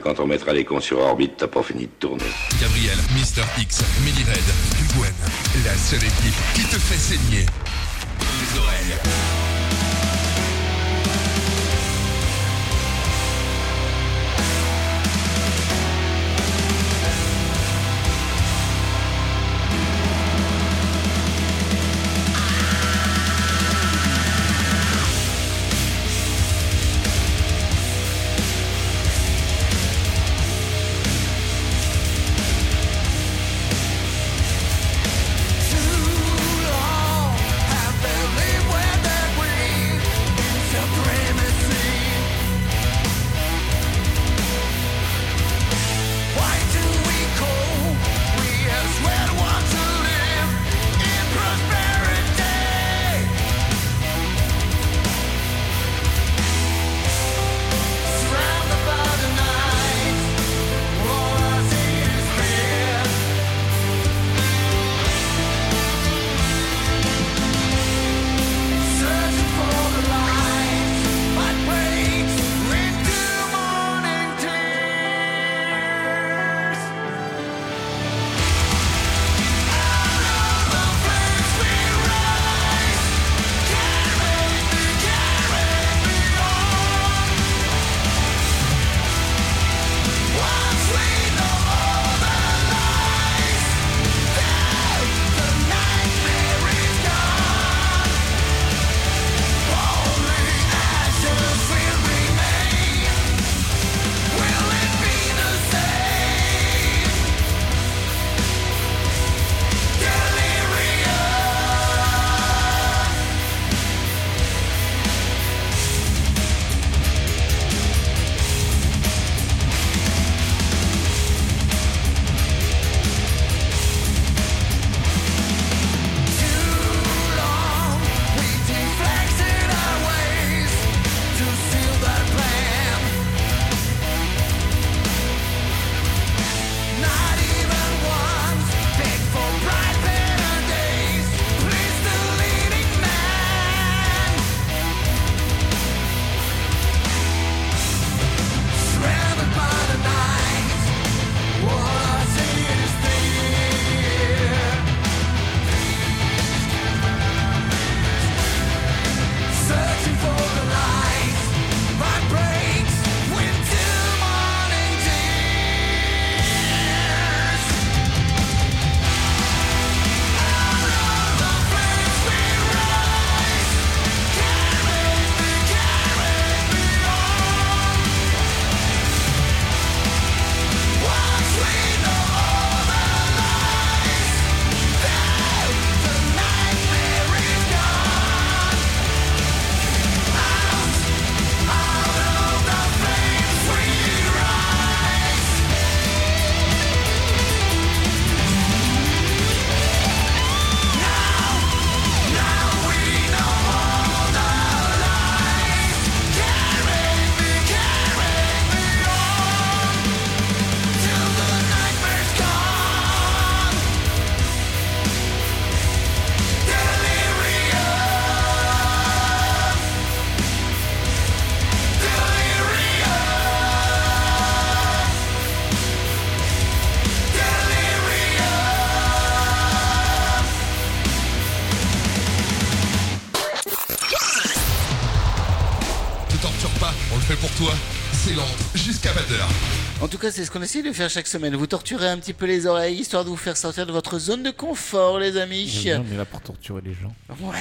Quand on mettra les cons sur orbite, t'as pas fini de tourner. Gabriel, Mister X, Melly Red, Gwen, la seule équipe qui te fait saigner les oreilles. Cas, c'est ce qu'on essaie de faire chaque semaine. Vous torturez un petit peu les oreilles, histoire de vous faire sortir de votre zone de confort, les amis. Bien, on est là pour torturer les gens. Ouais.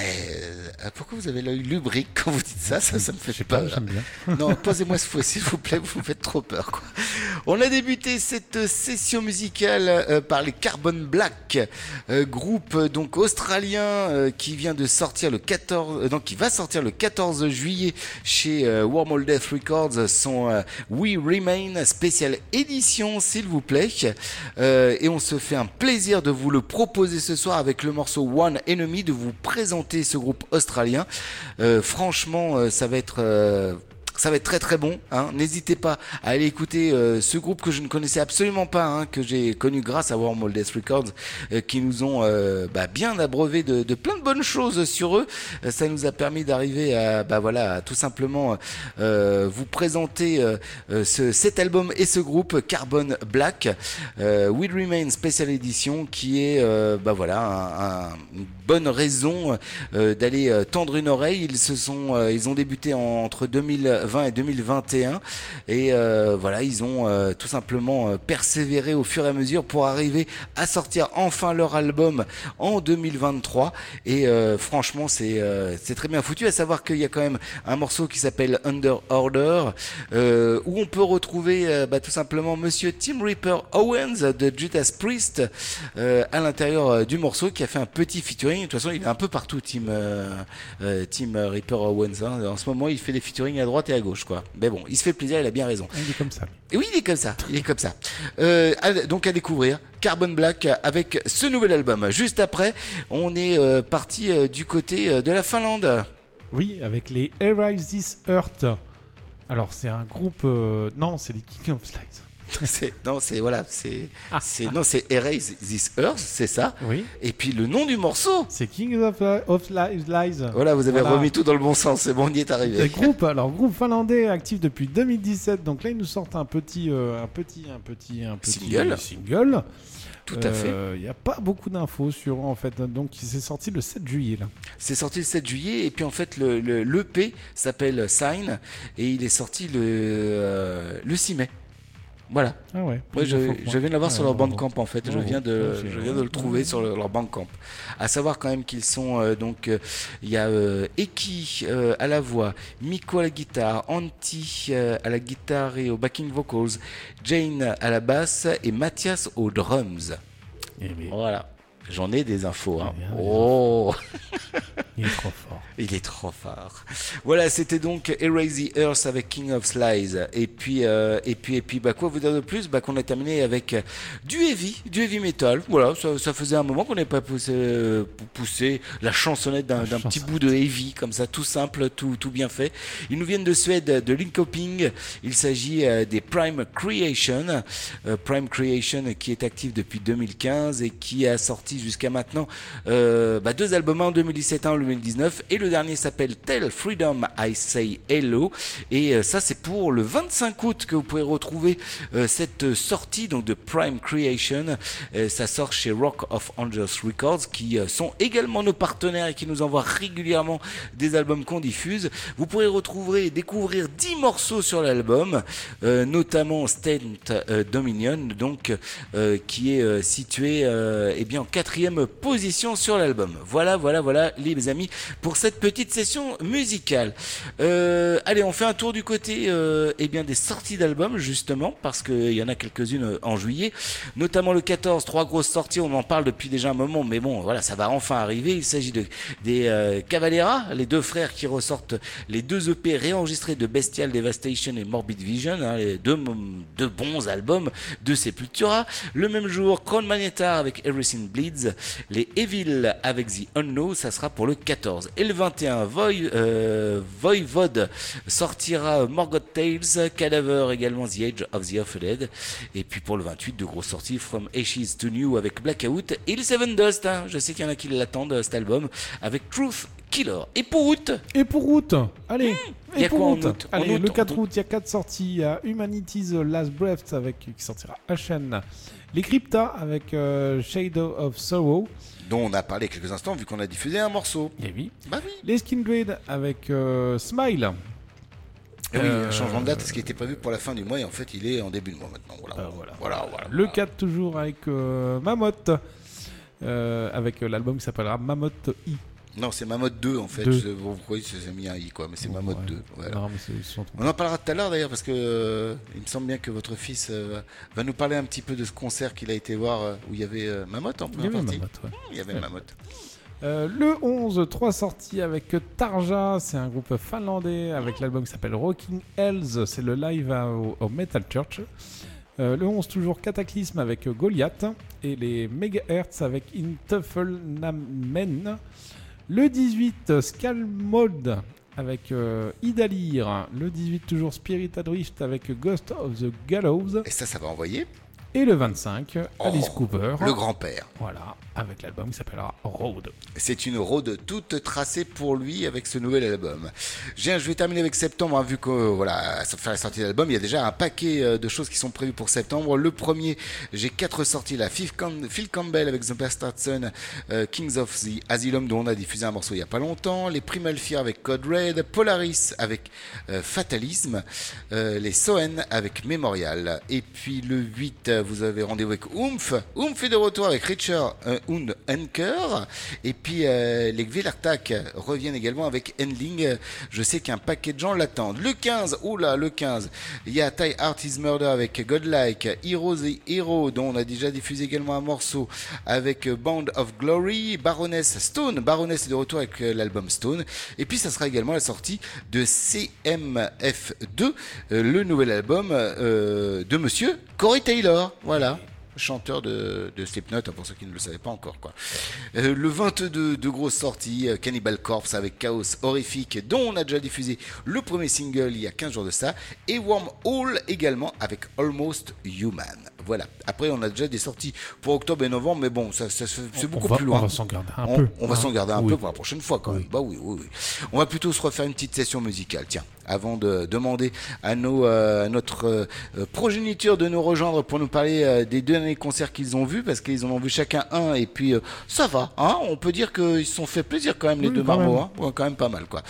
euh, pourquoi vous avez l'œil lubrique quand vous dites ça? Ça, ça me fait pas, peur. j'aime bien. Non, posez-moi ce fois, s'il vous plaît, vous me faites trop peur. Quoi. On a débuté cette session musicale euh, par les Carbon Black, euh, groupe euh, donc australien qui vient de sortir le 14, euh, donc qui va sortir le 14 juillet chez Wormhole Death Records son We Remain spécial édition, s'il vous plaît. Et on se fait un plaisir de vous le proposer ce soir avec le morceau One Enemy, de vous présenter ce groupe australien. Franchement, ça va être Ça va être très très bon. Hein. N'hésitez pas à aller écouter euh, ce groupe que je ne connaissais absolument pas, hein, que j'ai connu grâce à Warm Death Records, euh, qui nous ont euh, bah, bien abreuvé de, de plein de bonnes choses sur eux. Euh, ça nous a permis d'arriver à, bah, voilà, à tout simplement euh, vous présenter euh, ce, cet album et ce groupe Carbon Black, Will Remain Special Edition, qui est bah, voilà un- un- une bonne raison d'aller tendre une oreille. Ils se sont, ils ont débuté en- entre 2020 et 2021 et euh, voilà, ils ont euh, tout simplement euh, persévéré au fur et à mesure pour arriver à sortir enfin leur album en 2023 et franchement c'est c'est très bien foutu à savoir qu'il y a quand même un morceau qui s'appelle Under Order où on peut retrouver bah, tout simplement Monsieur Tim Reaper Owens de Judas Priest à l'intérieur du morceau qui a fait un petit featuring. De toute façon, il est un peu partout, Tim, Tim Reaper Owens. hein. En ce moment, il fait des featuring à droite et gauche, quoi. Mais bon, il se fait plaisir, il a bien raison. Il est comme ça. Et oui, il est comme ça. Il est comme ça. Euh, à- donc à découvrir Carbon Black avec ce nouvel album. Juste après, on est euh, parti euh, du côté de la Finlande. Oui, avec les Erase This Earth. Alors, c'est un groupe. Non, c'est les King of Slides. C'est- non, c'est voilà, c'est c'est non, c'est Erase This Earth, c'est ça. Oui. Et puis le nom du morceau. C'est King of, of Li- Lies. Voilà, vous avez Voilà. remis tout dans le bon sens. C'est bon, on y est arrivé. Le groupe, alors groupe finlandais actif depuis 2017. Donc là, ils nous sortent un petit, euh, un petit, un petit, un petit Single. single. Tout à fait. Il n'y a pas beaucoup d'infos sur en fait. Donc il s'est sorti le 7 juillet là. C'est sorti le 7 juillet et puis en fait le le l'EP s'appelle Sign et il est sorti le euh, le 6 mai. Voilà. Ah ouais. Je, je viens de l'avoir Ouais, sur leur bandcamp en fait. Je Bravo. viens de, je viens le trouver sur le- leur bandcamp. À savoir quand même qu'ils sont euh, donc euh, il y a euh, Eki à la voix, Miko à la guitare, Antti euh, à la guitare et aux backing vocals, Jane à la basse et Mathias aux drums. Eh Voilà. J'en ai des infos. Hein. Oh Il est trop fort. Il est trop fort. Voilà, c'était donc Erase the Earth avec King of Slides. Et puis, euh, et puis, et puis, bah quoi vous dire de plus? Bah qu'on a terminé avec euh, du heavy, du heavy metal. Voilà, ça, ça faisait un moment qu'on n'avait pas poussé, euh, poussé la chansonnette d'un petit bout de heavy comme ça, tout simple, tout, tout bien fait. Ils nous viennent de Suède, de Linkoping. Il s'agit euh, des Prime Creation, Prime Creation qui est actif depuis 2015 et qui a sorti jusqu'à maintenant euh, bah, deux albums en 2017, un en 2019 et le dernier s'appelle Tell Freedom I Say Hello et euh, ça c'est pour le 25 août que vous pouvez retrouver euh, cette sortie donc de Prime Creation. Ça sort chez Rock of Angels Records qui sont également nos partenaires et qui nous envoient régulièrement des albums qu'on diffuse. Vous pourrez retrouver et découvrir 10 morceaux sur l'album, notamment Stent Dominion, donc qui est situé eh bien en quatrième position sur l'album. Voilà, voilà, voilà, les amis, pour cette petite session musicale. Euh, allez, on fait un tour du côté euh, eh bien des sorties d'albums justement parce qu'il y en a quelques-unes euh, en juillet, notamment le 14, trois grosses sorties. On en parle depuis déjà un moment, mais bon, voilà, ça va enfin arriver. Il s'agit de des euh, Cavalera, les deux frères qui ressortent les deux EP réenregistrés de Bestial Devastation et Morbid Vision, hein, les deux, deux bons albums de Sepultura. Le même jour, Crown Magnetar avec Everything Les Evil avec The Unknown, ça sera pour le 14. Et le 21, Void, euh, Voivode sortira Morgoth Tales, Cadaver également The Age of the Offended. Et puis pour le 28, de grosses sorties From Ashes to New avec Blackout et le Seven Dust. hein. Je sais qu'il y en a qui l'attendent cet album avec Truth Killer. Et pour août, Et pour août, allez. Il y a et pour quoi en août, En allez, août, le en 4 août. août, il y a 4 sorties. Il y a Humanity's Last Breath avec qui sortira Ashen. Les Crypta avec euh, Shadow of Sorrow. dont on a parlé quelques instants vu qu'on a diffusé un morceau. Et oui. Bah oui. Les Skindred avec euh, Smile. Et oui, Euh, un changement de date, ce qui était prévu pour la fin du mois, et en fait, il est en début de mois maintenant. Voilà, voilà, voilà. voilà. Le 4 toujours avec euh, Mammoth. euh, avec euh, l'album qui s'appellera Mammoth I. Non, c'est Mammoth 2 en fait. Deux. Je- Vous voyez, c'est mis un i quoi, mais c'est Mammoth 2. voilà. Non, mais c'est- ils sont trop- On en parlera tout à l'heure d'ailleurs parce que euh, il me semble bien que votre fils euh, va nous parler un petit peu de ce concert qu'il a été voir euh, où il y avait Mammoth en Il y première avait partie. Mammoth, ouais. Il y avait Ouais. Mammoth. Euh, le 11, trois sorties avec Tarja, c'est un groupe finlandais avec l'album qui s'appelle Rocking Hells, c'est le live à- au, au Metal Church. Euh, le 11, toujours Cataclysme avec Goliath et les Megahertz avec In Namen. Le 18, Skull Mode avec euh, Idalir. Le 18, toujours Spirit Adrift avec Ghost of the Gallows. Et ça, ça va envoyer Et le 25, Alice Cooper. Oh, le grand-père. Voilà, avec l'album qui s'appellera Road. C'est une road toute tracée pour lui avec ce nouvel album. Je vais terminer avec septembre, hein, vu que euh, voilà, fait la sortie de l'album, il y a déjà un paquet euh, de choses qui sont prévues pour septembre. Le premier, j'ai quatre sorties là. Phil, Cam- Phil Campbell avec The Bastard Son, euh, Kings of the Asylum dont on a diffusé un morceau il y a pas longtemps, les Primal Fear avec Code Red, Polaris avec euh, Fatalism, les Soen avec Memorial. Et puis le 8, euh, vous avez rendez-vous avec Oomph. Oomph est de retour avec Richard und Anker. Et puis euh, les Gvelartak reviennent également avec Endling. Je sais qu'un paquet de gens l'attendent. Le 15, oula, le 15, il y a Ty Art is Murder avec Godlike, Heroes the Hero, dont on a déjà diffusé également un morceau avec Band of Glory, Baroness Stone. Baroness est de retour avec euh, l'album Stone. Et puis ça sera également la sortie de CMF2, euh, le nouvel album euh, de monsieur Corey Taylor. Voilà chanteur de, de Slipknot, hein, pour ceux qui ne le savaient pas encore. Quoi. Euh, le 22 de grosses sorties, euh, Cannibal Corpse avec Chaos Horrifique, dont on a déjà diffusé le premier single il y a 15 jours de ça, et Wormhole également avec Almost Human. Voilà. Après, on a déjà des sorties pour octobre et novembre, mais bon, ça, ça, c'est beaucoup va- plus loin. on va s'en garder un On- peu, On va hein. s'en garder un Oui. peu pour la prochaine fois, quand même. Bah oui, oui, oui. On va plutôt se refaire une petite session musicale. Tiens, avant de demander à nos, euh, à notre euh, euh, progéniture de nous rejoindre pour nous parler des deux derniers concerts qu'ils ont vus, parce qu'ils en ont vu chacun un, et puis ça va, hein. On peut dire qu'ils se sont fait plaisir quand même les Oui, deux marmots, hein. Ouais, quand même pas mal, quoi.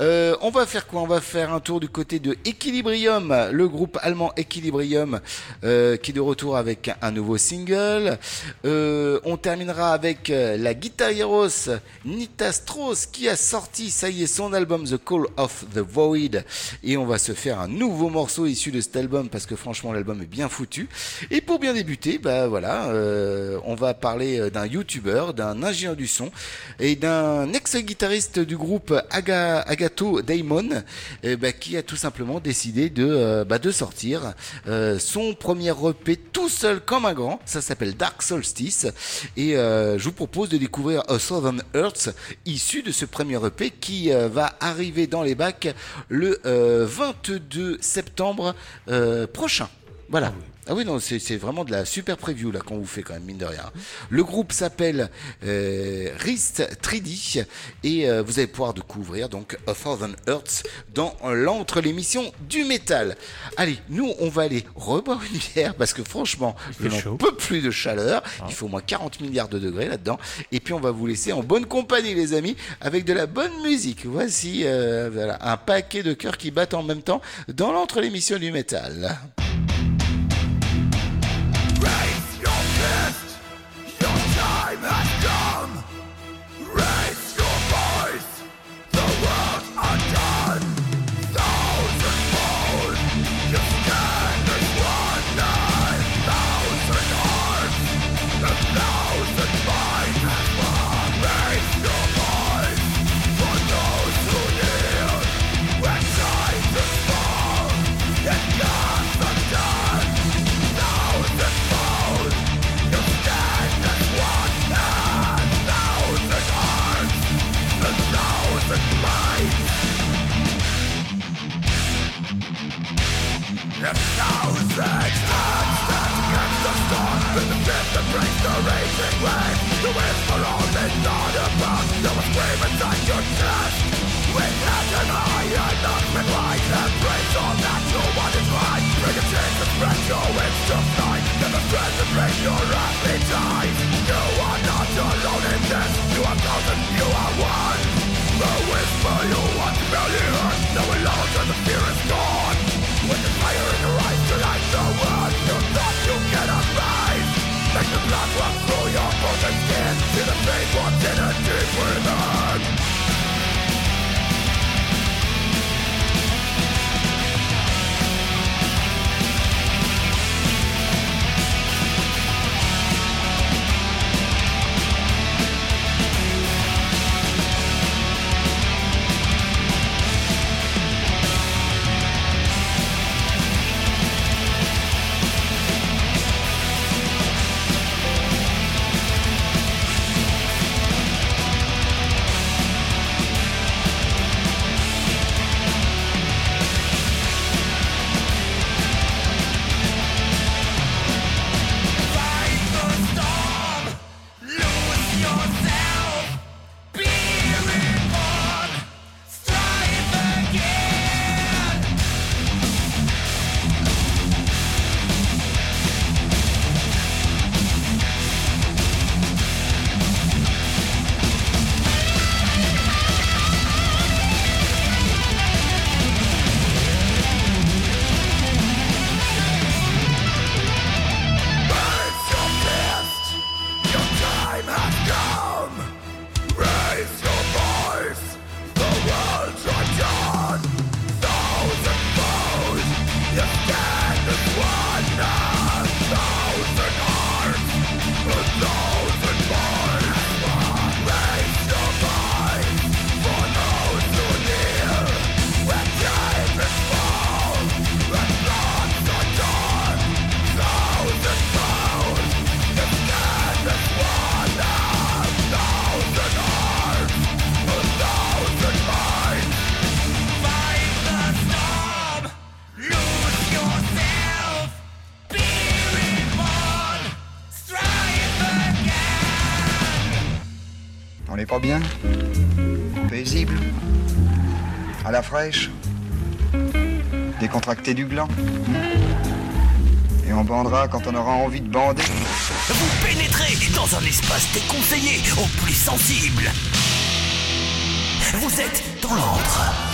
Euh, on va faire quoi? On va faire un tour du côté de Equilibrium, le groupe allemand Equilibrium, euh, qui est de retour avec un nouveau single. Euh, on terminera avec la guitareros Nita Strauss, qui a sorti, ça y est, son album The Call of the Void, et on va se faire un nouveau morceau issu de cet album, parce que franchement, l'album est bien foutu. Et pour bien débuter, bah voilà, euh, on va parler euh, d'un YouTuber, d'un ingénieur du son et d'un ex-guitariste du groupe Aga, Agato Daimon, eh ben, qui a tout simplement décidé de, euh, bah, sortir euh, son premier EP tout seul comme un grand. Ça s'appelle Dark Solstice. Et euh, je vous propose de découvrir A Southern Earth, issu de ce premier EP qui euh, va arriver dans les bacs le euh, 22 septembre euh, prochain. Voilà. Ah oui, non, c'est c'est vraiment de la super preview là qu'on vous fait quand même, mine de rien. Le groupe s'appelle euh, Rist 3D et euh, vous allez pouvoir découvrir donc A Thousand Earths dans l'entre l'émission du métal. Allez, nous on va aller reboire une bière parce que franchement, je fait n'en peux plus de chaleur. Il faut au moins 40 milliards de degrés là-dedans. Et puis on va vous laisser en bonne compagnie, les amis, avec de la bonne musique. Voici euh, voilà, un paquet de cœurs qui battent en même temps dans l'entre l'émission du métal. inside With hands and that you Bring to spread your to your You are not alone in this You are thousand, you are one whisper you the fear is gone With the fire in your eyes The world you thought you Make the blood run through your frozen skin. See the fate what's in a deep within On n'est pas bien? Paisible? À la fraîche? Décontracté du gland? Hmm. Et on bandera quand on aura envie de bander? Vous pénétrez dans un espace déconseillé aux plus sensibles Vous êtes dans l'antre.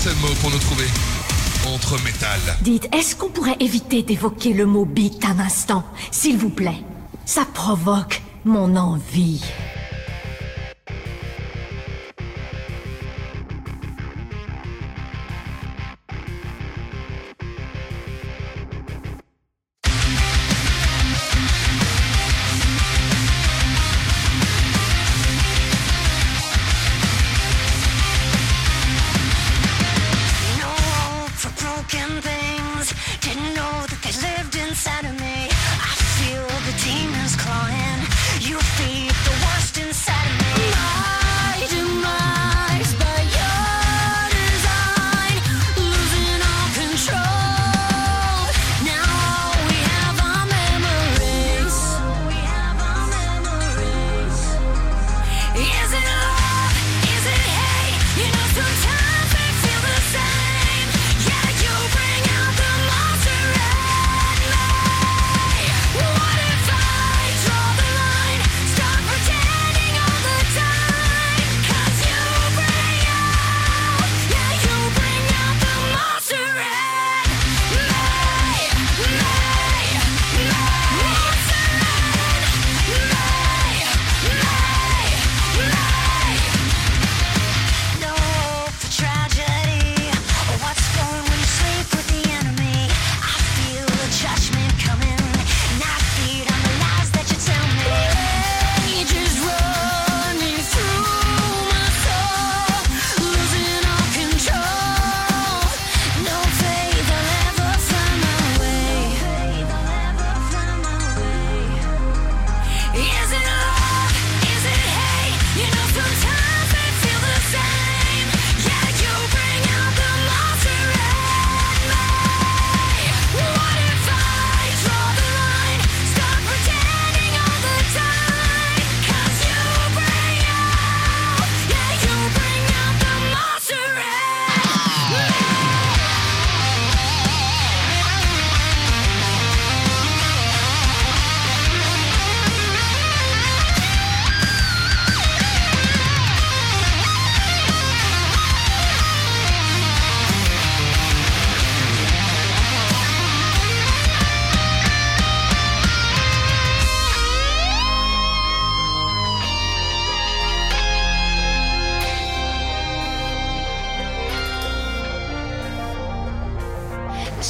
seul mot pour nous trouver. Entre métal. Dites, est-ce qu'on pourrait éviter d'évoquer le mot beat un instant, s'il vous plaît? Ça provoque mon envie.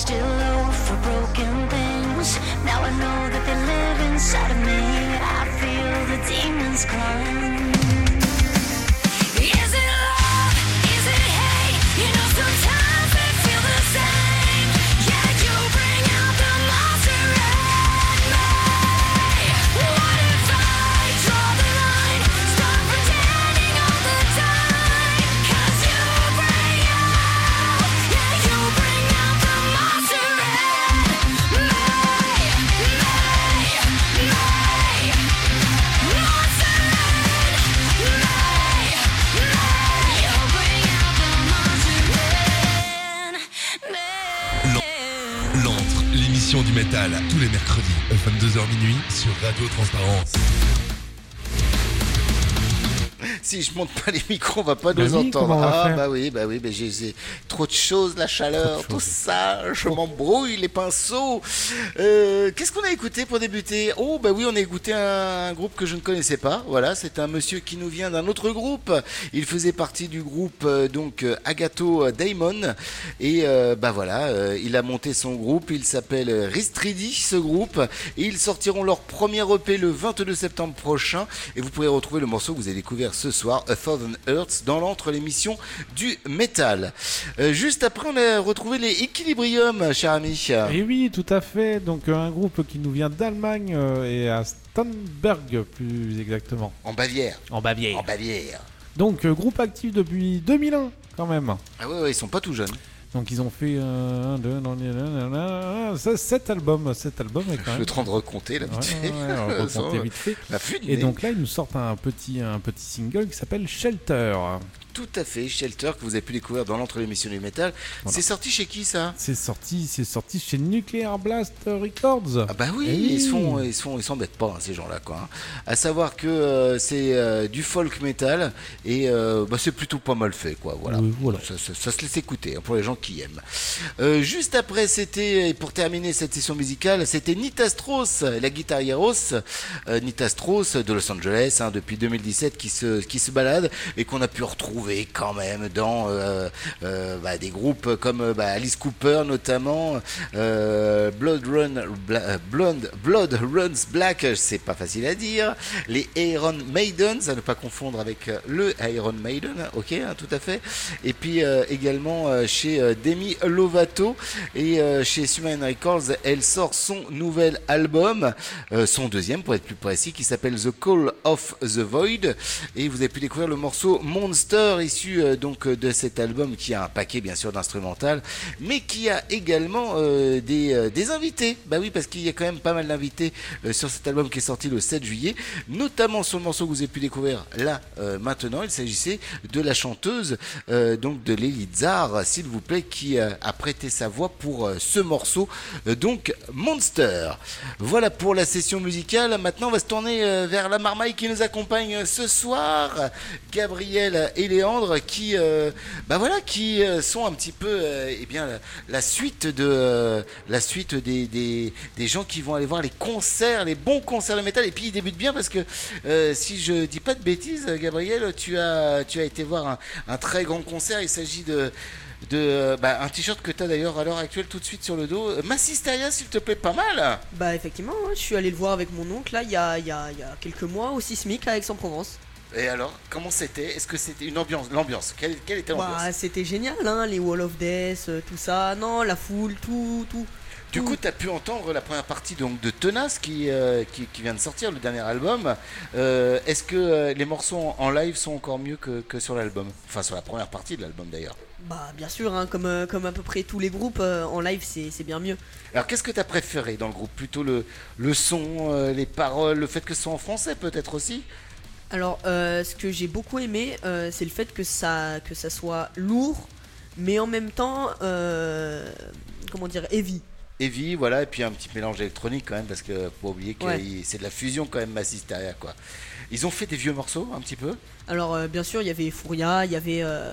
still low for broken things. Now I know that they live inside of me. I feel the demons climb. 22h minuit, sur Radio Transparence. Si je monte pas les micros, on va pas Bah nous oui, entendre. Ah bah oui, bah oui, mais j'ai j'ai trop de choses, la chaleur, tout ça, je m'embrouille les pinceaux. Euh, Qu'est-ce qu'on a écouté pour débuter? Oh bah oui, on a écouté un, un groupe que je ne connaissais pas. Voilà, c'est un monsieur qui nous vient d'un autre groupe. Il faisait partie du groupe euh, donc euh, Agatho Daimon et euh, bah voilà, euh, il a monté son groupe. Il s'appelle Ristridi ce groupe et ils sortiront leur premier EP le 22 septembre prochain et vous pourrez retrouver le morceau que vous avez découvert ce soir, A Thousand Hertz, dans l'entre l'émission du métal. Euh, juste après, on a retrouvé les Equilibrium, cher ami. Et oui, tout à fait. Donc euh, un groupe qui nous vient d'Allemagne euh, et à Starnberg plus exactement. En Bavière. En Bavière. En Bavière. Donc groupe actif depuis 2001 quand même. Ah ouais, ouais, ils sont pas tout jeunes. Donc ils ont fait euh, un, deux, non, non, non, non, ça, sept albums, sept albums et quand Je suis en train de recompter là vite Ouais, ouais, vite fait. La Et donc là, ils nous sortent un petit, un petit single qui s'appelle Shelter. Tout à fait, Shelter, que vous avez pu découvrir dans l'entre l'émission du métal. Voilà. C'est sorti chez qui ça? C'est sorti, c'est sorti chez Nuclear Blast Records. Ah bah oui, Eh ils se font, ils se font, ils s'embêtent pas hein, ces gens-là quoi. hein. À savoir que euh, c'est euh, du folk metal et euh, bah, c'est plutôt pas mal fait quoi. Voilà. Oui, voilà. Ça, ça- ça se laisse écouter hein, pour les gens qui aiment. Juste après, c'était et pour terminer cette session musicale, c'était Nita Strauss, la guitarieros, euh, Nita Strauss de Los Angeles hein, depuis 2017 qui se qui se balade et qu'on a pu retrouver quand même dans euh, euh, bah, des groupes comme euh, bah, Alice Cooper notamment, Blood Run, Bla- Blonde- Blood Runs Black, c'est pas facile à dire, les Iron Maidens, à ne pas confondre avec le Iron Maiden, ok, hein, tout à fait, et puis également chez Demi Lovato et chez Suman Records, elle sort son nouvel album, son deuxième pour être plus précis, qui s'appelle The Call of the Void, et vous avez pu découvrir le morceau Monster issu euh, donc euh, de cet album qui a un paquet bien sûr d'instrumental, mais qui a également euh, des, des invités. Bah oui, parce qu'il y a quand même pas mal d'invités sur cet album qui est sorti le 7 juillet, notamment sur le morceau que vous avez pu découvrir là maintenant. Il s'agissait de la chanteuse donc de l'Elizar, s'il vous plaît, qui a prêté sa voix pour ce morceau, donc Monster. Voilà pour la session musicale. Maintenant, on va se tourner vers la marmaille qui nous accompagne ce soir, Gabriel et Qui, euh, bah voilà, qui euh, sont un petit peu, euh, eh bien, la, suite de, la suite des, des, gens qui vont aller voir les concerts, les bons concerts de métal. Et puis ils débutent bien parce que si je dis pas de bêtises, Gabriel, tu as, tu as été voir un, très grand concert. Il s'agit de de bah, un t-shirt que tu as d'ailleurs à l'heure actuelle tout de suite sur le dos. Massisteria, s'il te plaît, pas mal. Bah effectivement, je suis allé le voir avec mon oncle là il y a, y a- il y a quelques mois au Sismic à Aix-en-Provence. Et alors, comment c'était? Est-ce que c'était une ambiance L'ambiance? Quelle, quelle était l'ambiance? Bah c'était génial, hein, les Wall of Death, euh, tout ça, non, la foule, tout, tout. Du coup, tu as pu entendre la première partie donc, de Tenace qui, euh, qui, qui vient de sortir, le dernier album. Euh, Est-ce que euh, les morceaux en, live sont encore mieux que, que sur l'album? Enfin, sur la première partie de l'album d'ailleurs. Bah bien sûr, hein, comme, comme à peu près tous les groupes, en live c'est c'est bien mieux. Alors, qu'est-ce que tu as préféré dans le groupe? Plutôt le, le son, les paroles, le fait que ce soit en français peut-être aussi? Alors, euh, ce que j'ai beaucoup aimé, euh, c'est le fait que ça, que ça soit lourd, mais en même temps, euh, comment dire, heavy. Heavy, voilà, et puis un petit mélange électronique quand même, parce que faut pas oublier que Ouais. c'est de la fusion quand même, Massisteria, quoi. Ils ont fait des vieux morceaux, un petit peu? Alors, euh, bien sûr, il y avait Furia, il y avait euh,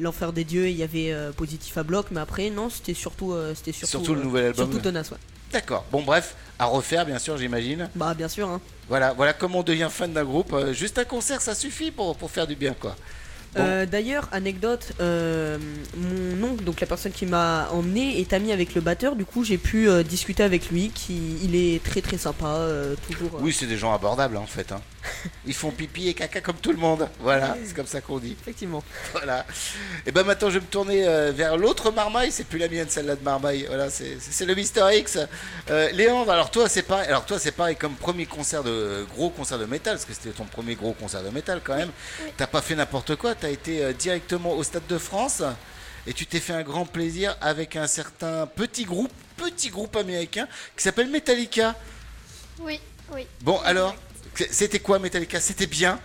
L'Enfer des Dieux, il y avait euh, Positif à bloc, mais après, non, c'était surtout, c'était surtout, Surtout le nouvel album. Surtout Tenace, ouais. D'accord, bon bref, à refaire bien sûr, j'imagine. Bah, bien sûr, hein. Voilà, voilà comment on devient fan d'un groupe. Euh, juste un concert, ça suffit pour, pour faire du bien, quoi. Euh, D'ailleurs, anecdote, euh, mon oncle, donc la personne qui m'a emmené, est ami avec le batteur. Du coup, j'ai pu discuter avec lui. Qui, il est très très sympa, toujours. Oui, c'est des gens abordables en fait. hein. Ils font pipi et caca comme tout le monde. Voilà, c'est comme ça qu'on dit. Effectivement. Voilà. Et ben maintenant, je vais me tourner euh, vers l'autre marmaille. C'est plus la mienne, celle-là de marmaille. Voilà, c'est le Mister X. Euh, Léandre, alors toi, c'est pareil. Alors toi, c'est pareil comme premier concert de gros concert de métal, parce que c'était ton premier gros concert de métal quand même. T'as pas fait n'importe quoi. T'as été euh, directement au Stade de France et tu t'es fait un grand plaisir avec un certain petit groupe, petit groupe américain qui s'appelle Metallica. Oui, oui. Bon, alors, c'était quoi Metallica? C'était bien?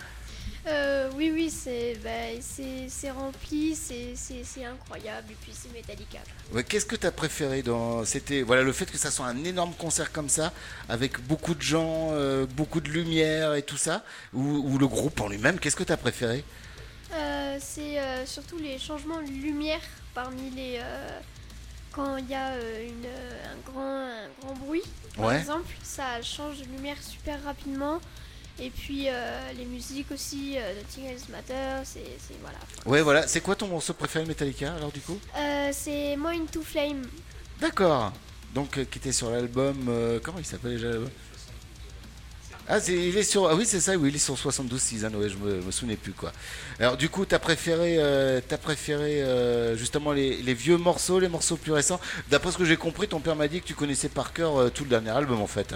Euh, oui, oui, c'est bah, c'est c'est rempli, c'est incroyable, et puis c'est Metallica. Ouais, Qu'est-ce que tu as préféré dans C'était voilà le fait que ça soit un énorme concert comme ça, avec beaucoup de gens, euh, beaucoup de lumière et tout ça, ou, ou le groupe en lui-même. Qu'est-ce que tu as préféré? Euh, c'est surtout les changements de lumière parmi les. quand il y a une, un, grand, un grand bruit, par Ouais. exemple, ça change de lumière super rapidement. Et puis euh, les musiques aussi, euh, The Thing Else Matter, c'est voilà. Ouais, voilà. C'est quoi ton morceau préféré Metallica alors du coup? Euh, c'est More Into Flame. D'accord. Donc euh, qui était sur l'album comment il s'appelle déjà Ah, c'est- il est sur ah oui c'est ça oui il est sur 72 Seasons ouais je me, me souvenais plus quoi. Alors du coup t'as préféré euh, préféré euh, justement les, les vieux morceaux les morceaux plus récents? D'après ce que j'ai compris ton père m'a dit que tu connaissais par cœur euh, tout le dernier album en fait.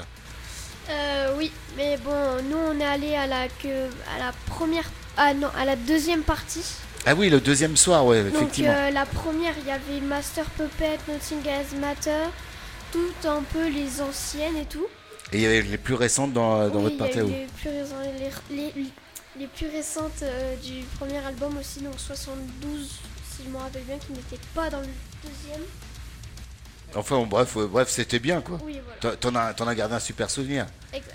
Euh, oui, mais bon, nous on est allé à la que à la première, ah non, à la deuxième partie. Ah oui le deuxième soir ouais Donc effectivement. euh, la première, il y avait Master Puppet, Nothing Else Matter, tout un peu les anciennes et tout. Et il y avait les plus récentes dans, dans Oui, votre il y a partie eu à vous. les plus, récents- les, les- les plus récentes euh, du premier album aussi, donc 72, si je me rappelle bien, qui n'était pas dans le deuxième. Enfin bon, bref euh, bref c'était bien quoi. Oui, voilà. T'en- as t'en as gardé un super souvenir. Exact.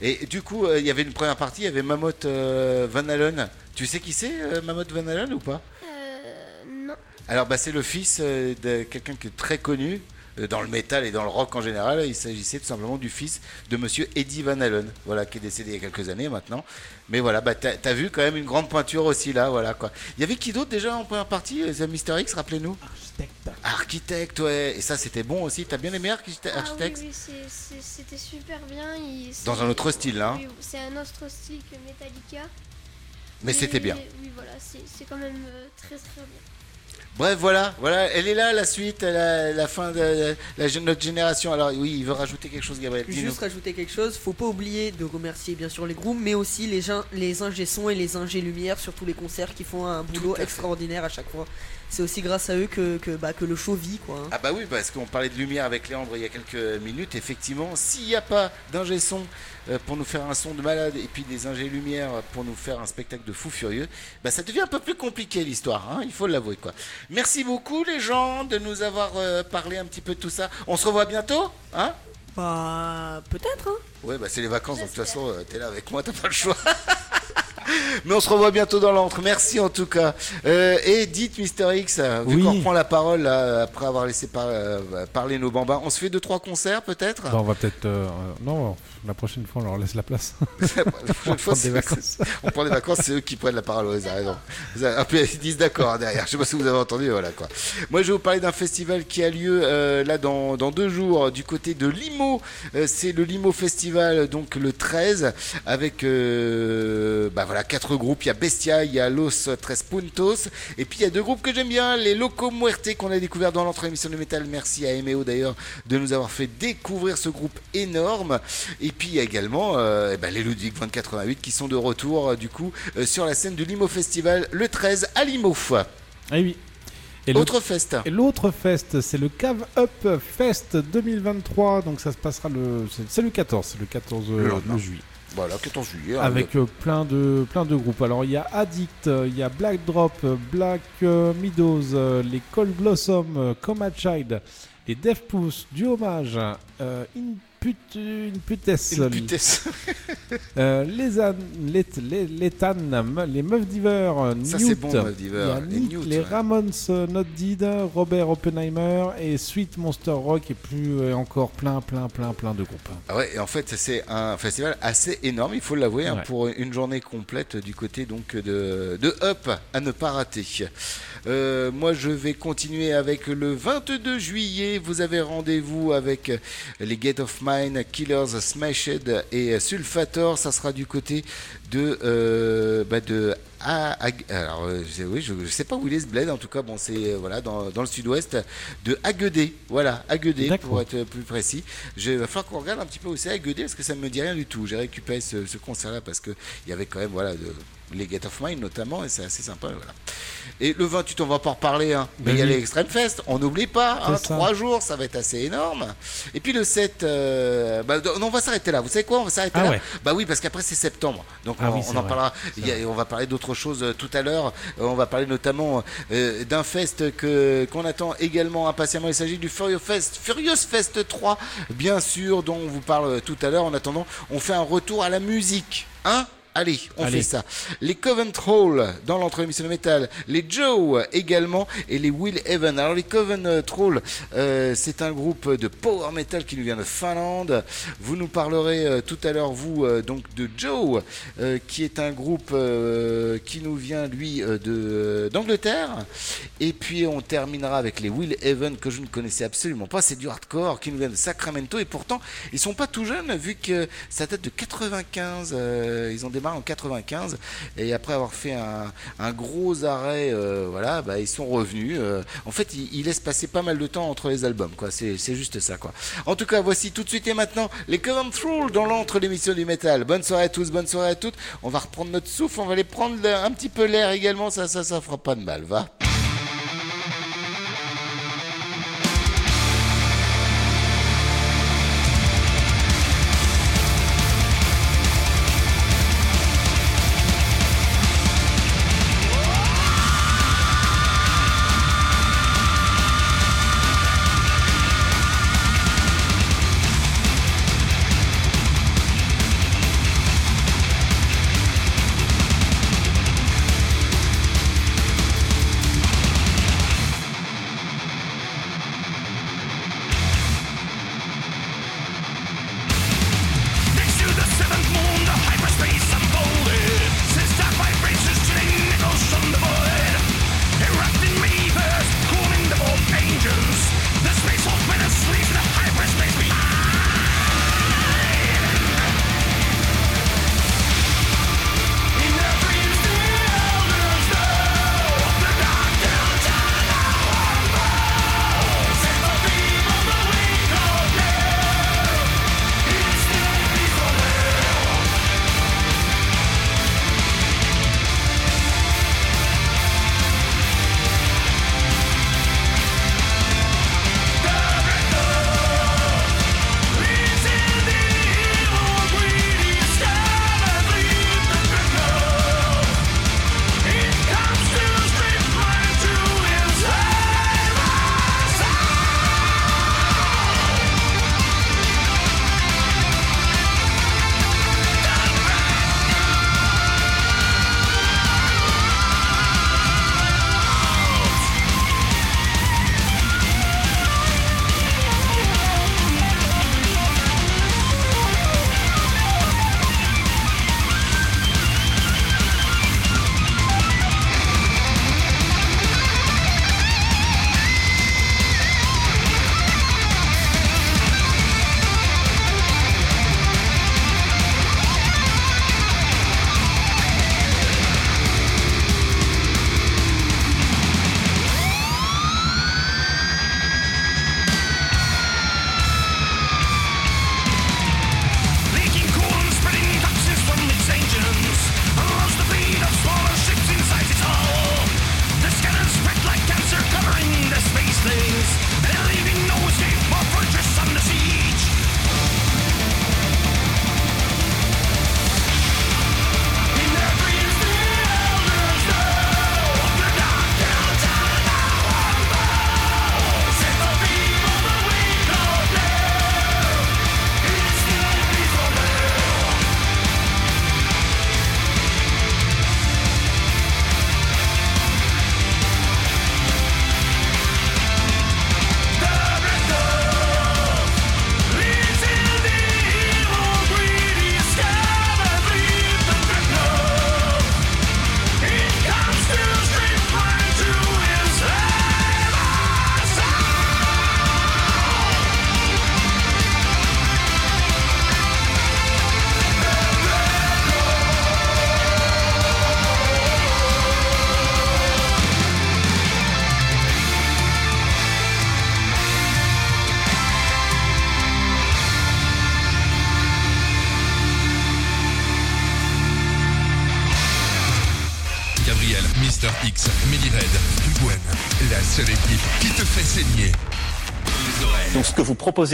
Et du coup, euh, il y avait une première partie, il y avait Mammoth euh, Van Allen. Tu sais qui c'est, euh, Mammoth Van Allen ou pas? Euh, non. Alors, bah, c'est le fils euh, de quelqu'un qui est très connu euh, dans le métal et dans le rock en général. Il s'agissait tout simplement du fils de monsieur Eddie Van Allen, voilà, qui est décédé il y a quelques années maintenant. Mais voilà, bah, t'as as vu quand même une grande pointure aussi là, voilà quoi. Il y avait qui d'autre déjà en première partie The Mister X, rappelez-nous? Architecte. Architecte, ouais. Et ça, c'était bon aussi. T'as bien aimé Architecte Ah oui, c'était super bien. il- Dans un autre style, hein. Oui, C'est un autre style que Metallica. Mais c'était bien. Oui, voilà, c'est c'est quand même euh, très très bien. Bref, voilà, voilà, elle est là, la suite, la, la fin de la, la- notre génération. Alors oui, il veut rajouter quelque chose, Gabriel. Juste rajouter quelque chose, faut pas oublier de remercier bien sûr les groupes, mais aussi les, gens, les ingé et les ingé lumière sur tous les concerts qui font un boulot extraordinaire à chaque fois. C'est aussi grâce à eux que, que, bah, que le show vit quoi. hein. Ah bah oui, parce qu'on parlait de lumière avec Léandre il y a quelques minutes. Effectivement, s'il n'y a pas d'ingé son pour nous faire un son de malade et puis des ingé lumière pour nous faire un spectacle de fou furieux, bah ça devient un peu plus compliqué l'histoire, hein, il faut l'avouer quoi. Merci beaucoup les gens de nous avoir euh, parlé un petit peu de tout ça. On se revoit bientôt, hein? Bah peut-être hein. Ouais, bah c'est les vacances, donc de toute façon, euh, t'es là avec moi, t'as pas le choix. Mais on se revoit bientôt dans l'antre. Merci en tout cas. Euh, et dites, Mister X, euh, vu Oui. qu'on reprend la parole là, après avoir laissé par- euh, parler nos bambins, on se fait deux trois concerts peut-être? Bah, on va peut-être. euh, euh, non, la prochaine fois, on leur laisse la place. La On prochaine fois, prend des c'est- vacances. on prend des vacances, c'est eux qui prennent la parole. Après, ils disent d'accord hein, derrière. Je sais pas si vous avez entendu. Voilà quoi. Moi, je vais vous parler d'un festival qui a lieu euh, là dans, dans deux jours du côté de Limo. Euh, c'est le Limo Festival, donc le 13, avec euh, bah voilà quatre groupes. Il y a Bestia, il y a Los Tres Puntos, et puis il y a deux groupes que j'aime bien, les Loco Muerte qu'on a découvert dans l'entre émission de métal. Merci à Emeo d'ailleurs de nous avoir fait découvrir ce groupe énorme. Et puis il y a également euh, eh ben, les Ludwig 2088 qui sont de retour euh, du coup euh, sur la scène du Limo Festival le 13 à Limo. Ah oui. Et Autre l'autre- fest. Et l'autre fest, c'est le Cave Up Fest 2023. Donc ça se passera le. c'est- le 14, c'est le 14 Le euh, lendemain. de juillet. Voilà, 14 juillet. hein, Avec euh, plein, de, plein de groupes. Alors il y a Addict, euh, il y a Black Drop, euh, Black euh, Meadows, euh, les Cold Blossom, Coma Child Et Def Pouce, du hommage. Euh, Input, Inputes. Inputes. Euh, les, an- les, les, les Tan, les Meufs Ça, Newt, bon, a Et Nick, Newt, les ouais. Ramones euh, Not Deed, Robert Oppenheimer et Sweet Monster Rock et plus euh, encore plein, plein, plein, plein de groupes. Ah ouais, et en fait, c'est un festival assez énorme, il faut l'avouer, hein, pour une journée complète du côté donc de, de Up à ne pas rater. Euh, moi, je vais continuer avec le 22 juillet. Vous avez rendez-vous avec les Gate of Mine, Killers, Smashed et Sulfator. Ça sera du côté de euh, bah, de ah, alors euh, je- oui je, je sais pas où il est ce bled. En tout cas bon c'est euh, voilà dans, dans le sud-ouest de Aguedé. Voilà Aguedé pour être plus précis. Je il va falloir qu'on regarde un petit peu où c'est Aguedé parce que ça me dit rien du tout. J'ai récupéré ce, ce concert là parce que il y avait quand même voilà de- les Gate of Mine notamment et c'est assez sympa voilà et le 28 on va pas en reparler hein, mais Ben il y a les Extreme Fest on n'oublie pas hein, C'est ça. trois jours ça va être assez énorme et puis le 7 euh, bah, non, on va s'arrêter là vous savez quoi on va s'arrêter Ah là ouais. bah oui parce qu'après c'est septembre donc Ah on, oui, on c'est en vrai. parlera il y a- on va parler d'autres choses euh, tout à l'heure. Euh, on va parler notamment euh, d'un fest que qu'on attend également impatiemment. Il s'agit du Furious Fest, Furious Fest 3, bien sûr, dont on vous parle tout à l'heure. En attendant, on fait un retour à la musique, hein? Allez, on Allez. fait ça. Les Covent-Troll dans l'entre-émission de métal, les Joe également et les Will Even. Alors les Covent-Troll, euh, c'est un groupe de power metal qui nous vient de Finlande. Vous nous parlerez euh, tout à l'heure, vous, euh, donc de Joe, qui est un groupe qui nous vient, lui, de d'Angleterre. Et puis on terminera avec les Will Even que je ne connaissais absolument pas. C'est du hardcore qui nous vient de Sacramento et pourtant ils sont pas tout jeunes vu que ça date de 95. euh, ils ont démarré en 95 et après avoir fait un, gros arrêt, euh, voilà, bah, ils sont revenus. euh, en fait, ils, laissent passer pas mal de temps entre les albums, quoi. C'est juste ça, quoi. En tout cas, voici tout de suite et maintenant les Covent Troll dans l'entre l'émission du métal. Bonne soirée à tous, bonne soirée à toutes. On va reprendre notre souffle, on va aller prendre un petit peu l'air également. Ça, ça, ça fera pas de mal, va.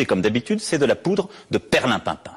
comme d'habitude, c'est de la poudre de perlimpinpin.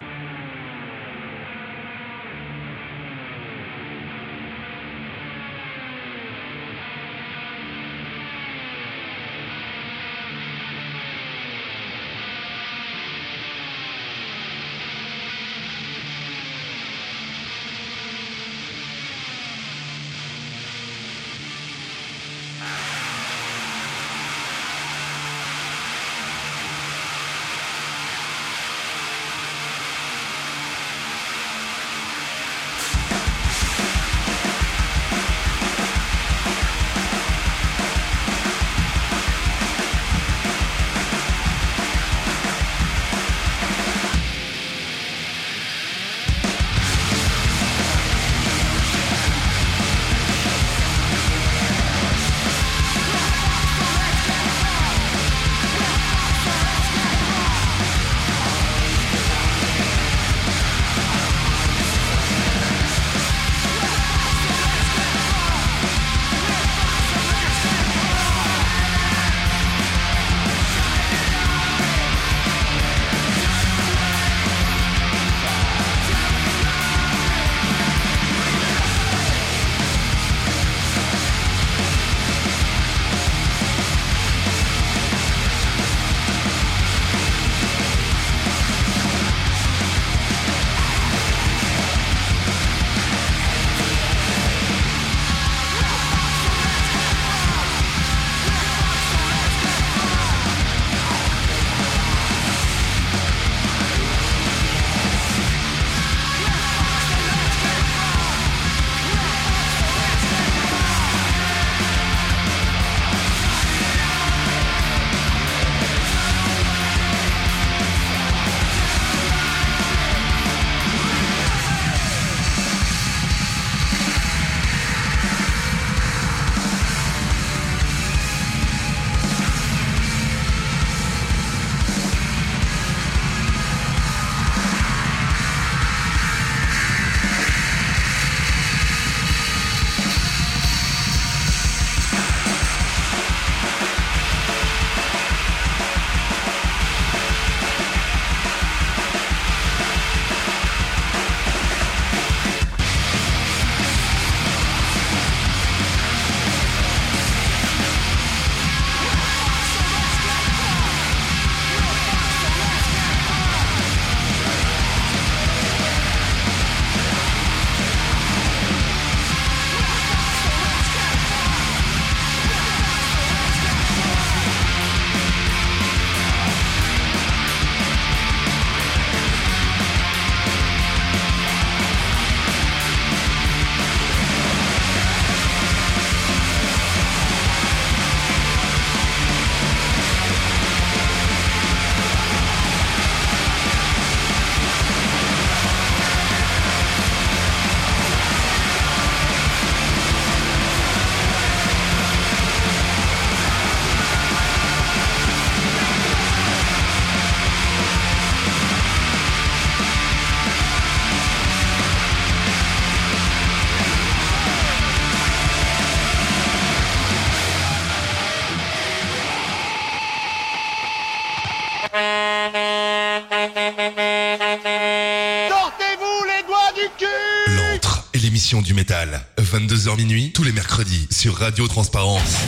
Radio Transparence.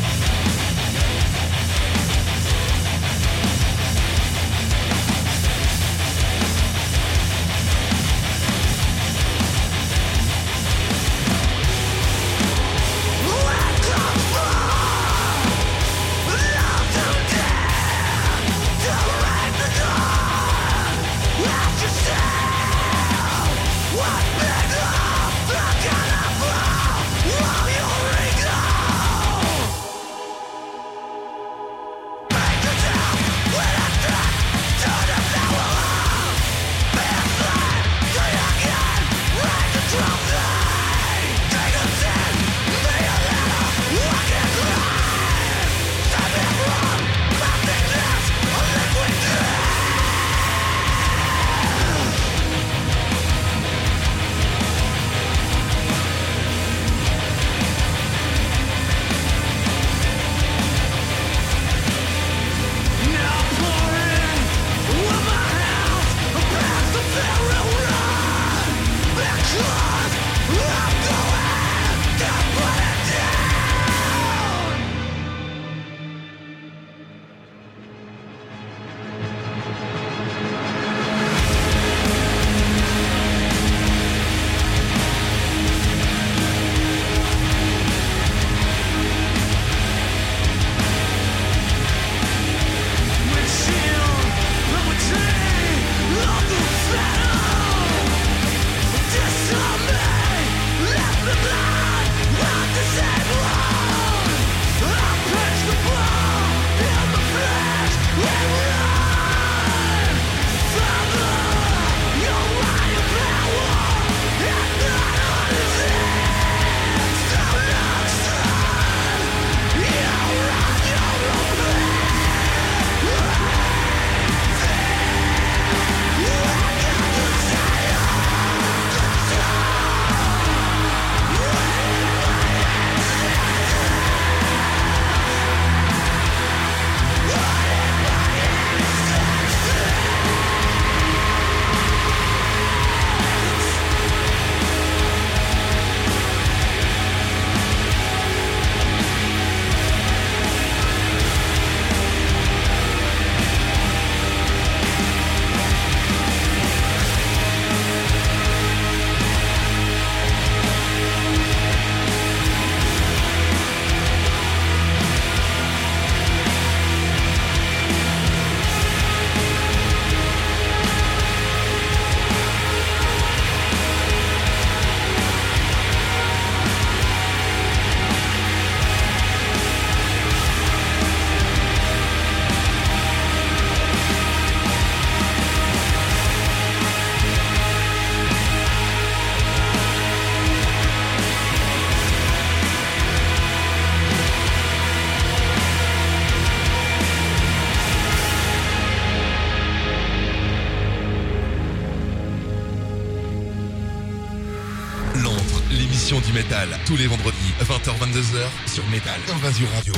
Tous les vendredis, 20h-22h, sur Métal Invasion Radio.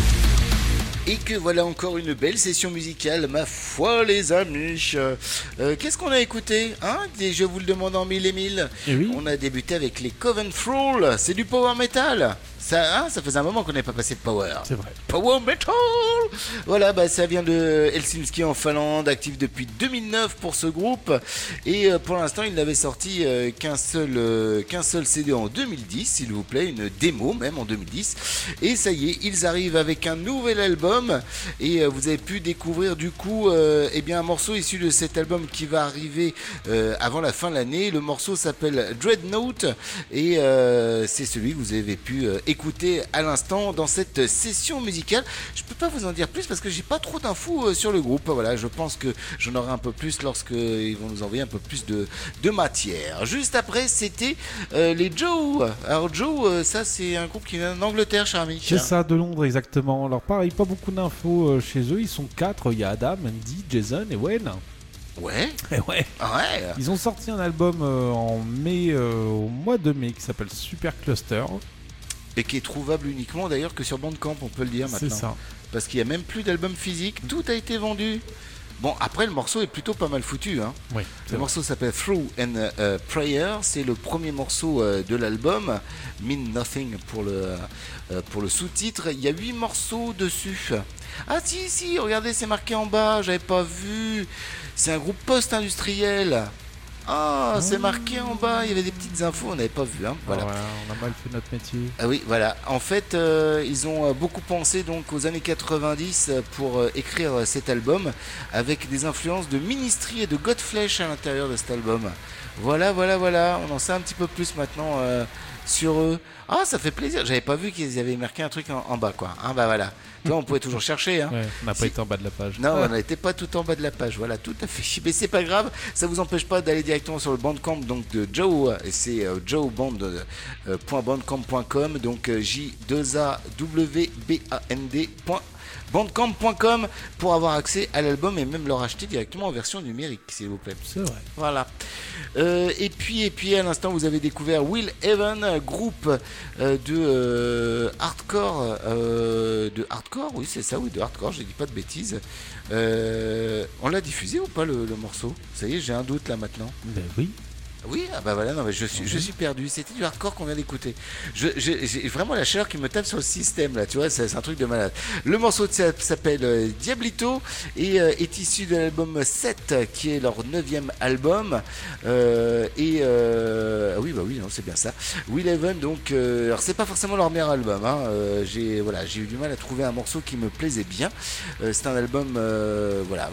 Et que voilà encore une belle session musicale, ma foi les amis. Euh, Qu'est-ce qu'on a écouté hein? Je vous le demande en mille et mille. On a débuté avec les Coven Thrall, c'est du power metal. Ça, hein, ça faisait un moment qu'on n'avait pas passé de power. C'est vrai. Power Metal Voilà, bah, ça vient de Helsinki en Finlande, actif depuis 2009 pour ce groupe. Et euh, pour l'instant, il n'avait sorti euh, qu'un seul, euh, qu'un seul CD en 2010, s'il vous plaît, une démo même en 2010. Et ça y est, ils arrivent avec un nouvel album. Et euh, vous avez pu découvrir du coup euh, eh bien, un morceau issu de cet album qui va arriver euh, avant la fin de l'année. Le morceau s'appelle Dreadnought. Et euh, c'est celui que vous avez pu euh, écouter à l'instant dans cette session musicale. Je peux pas vous en dire plus parce que j'ai pas trop d'infos euh, sur le groupe. Voilà, je pense que j'en aurai un peu plus lorsque ils vont nous envoyer un peu plus de, de matière. Juste après, c'était euh, les Joe. Alors Joe, euh, ça c'est un groupe qui vient d'Angleterre, cher ami. C'est ça, de Londres exactement. Alors pareil, pas beaucoup d'infos euh, chez eux. Ils sont quatre. Il y a Adam, Andy, Jason et Wayne. Ouais. Ouais. Ouais. Ils ont sorti un album euh, en mai, euh, au mois de mai, qui s'appelle Super Cluster. Et qui est trouvable uniquement d'ailleurs que sur Bandcamp, on peut le dire C'est maintenant. ça. Parce qu'il n'y a même plus d'album physique, tout a été vendu. Bon, après, le morceau est plutôt pas mal foutu. Hein. Oui, le morceau s'appelle Through and euh, Prayer. C'est le premier morceau euh, de l'album. Mean Nothing pour le, euh, pour le sous-titre. Il y a huit morceaux dessus. Ah, si, si, regardez, c'est marqué en bas. J'avais pas vu. C'est un groupe post-industriel. Ah, c'est marqué en bas. Il y avait des petites infos, on n'avait pas vu. Hein. Voilà. Ouais, on a mal fait notre métier. Ah oui, voilà. En fait, euh, ils ont euh, beaucoup pensé donc aux années 90 euh, pour euh, écrire cet album avec des influences de Ministry et de Godflesh à l'intérieur de cet album. Voilà, voilà, voilà. On en sait un petit peu plus maintenant euh, sur eux. Ah, ça fait plaisir. J'avais pas vu qu'ils avaient marqué un truc en, en bas, quoi. Hein, bah voilà. Tu vois, on pouvait toujours chercher. Hein. Ouais, on n'a pas Si- été en bas de la page. non, on n'était pas tout en bas de la page. Voilà, tout à fait. Mais c'est pas grave. Ça vous empêche pas d'aller directement sur le bandcamp donc de Joe. Et c'est euh, joeband.bandcamp.com. Donc euh, J 2 A W B A N D. Bandcamp.com pour avoir accès à l'album et même le racheter directement en version numérique, s'il vous plaît. C'est vrai. Voilà. Euh, et puis, et puis à l'instant, vous avez découvert Will Evan, un groupe euh, de euh, hardcore, de hardcore, oui c'est ça, oui de hardcore. Je dis pas de bêtises. On l'a diffusé ou pas le, le morceau? Ça y est, j'ai un doute là maintenant. Ben oui. Oui, ah bah voilà, non, mais je suis, perdu. C'était du hardcore qu'on vient d'écouter. J'ai vraiment la chaleur qui me tape sur le système là, tu vois, c'est un truc de malade. Le morceau s'appelle euh, Diablito et euh, est issu de l'album 7 qui est leur neuvième album. Euh, et ah oui, bah oui, c'est bien ça. Will Even, donc, alors c'est pas forcément leur meilleur album. Hein, j'ai voilà, eu du mal à trouver un morceau qui me plaisait bien. C'est un album, voilà,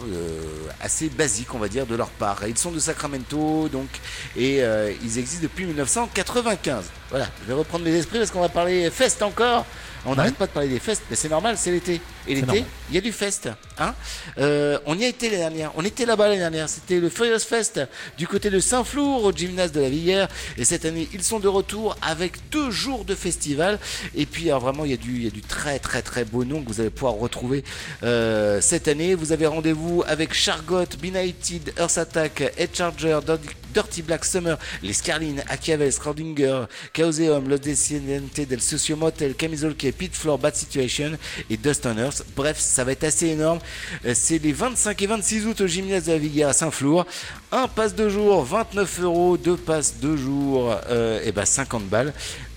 assez basique, on va dire, de leur part. Ils sont de Sacramento, donc, euh, ils existent depuis 1995. Voilà, je vais reprendre mes esprits parce qu'on va parler fest encore. On n'arrête pas de parler des festes, mais c'est normal, c'est l'été. Et l'été, il y a du fest. Hein Euh, on y a été l'année dernière. On était là-bas l'année dernière. C'était le Furious Fest du côté de Saint-Flour au gymnase de la Villière. Et cette année, ils sont de retour avec deux jours de festival. Et puis, alors, vraiment, il y, a du, il y a du très, très, très beau nom que vous allez pouvoir retrouver euh, cette année. Vous avez rendez-vous avec Chargot, Benighted, Earth Attack, Head Charger, Dirty- Black Summer, les Scarlin, Achiavel, Schrodinger, Chaoseum, Los Descendentes del Socio Motel, Camisole Key, Pit Floor, Bad Situation et Dust on Earth. Bref, ça va être assez énorme. Euh, C'est les 25 et 26 août au gymnase de la Villière à Saint-Flour. Un passe de jour, 29 euros. Deux passes de jour, euh, et ben 50 balles.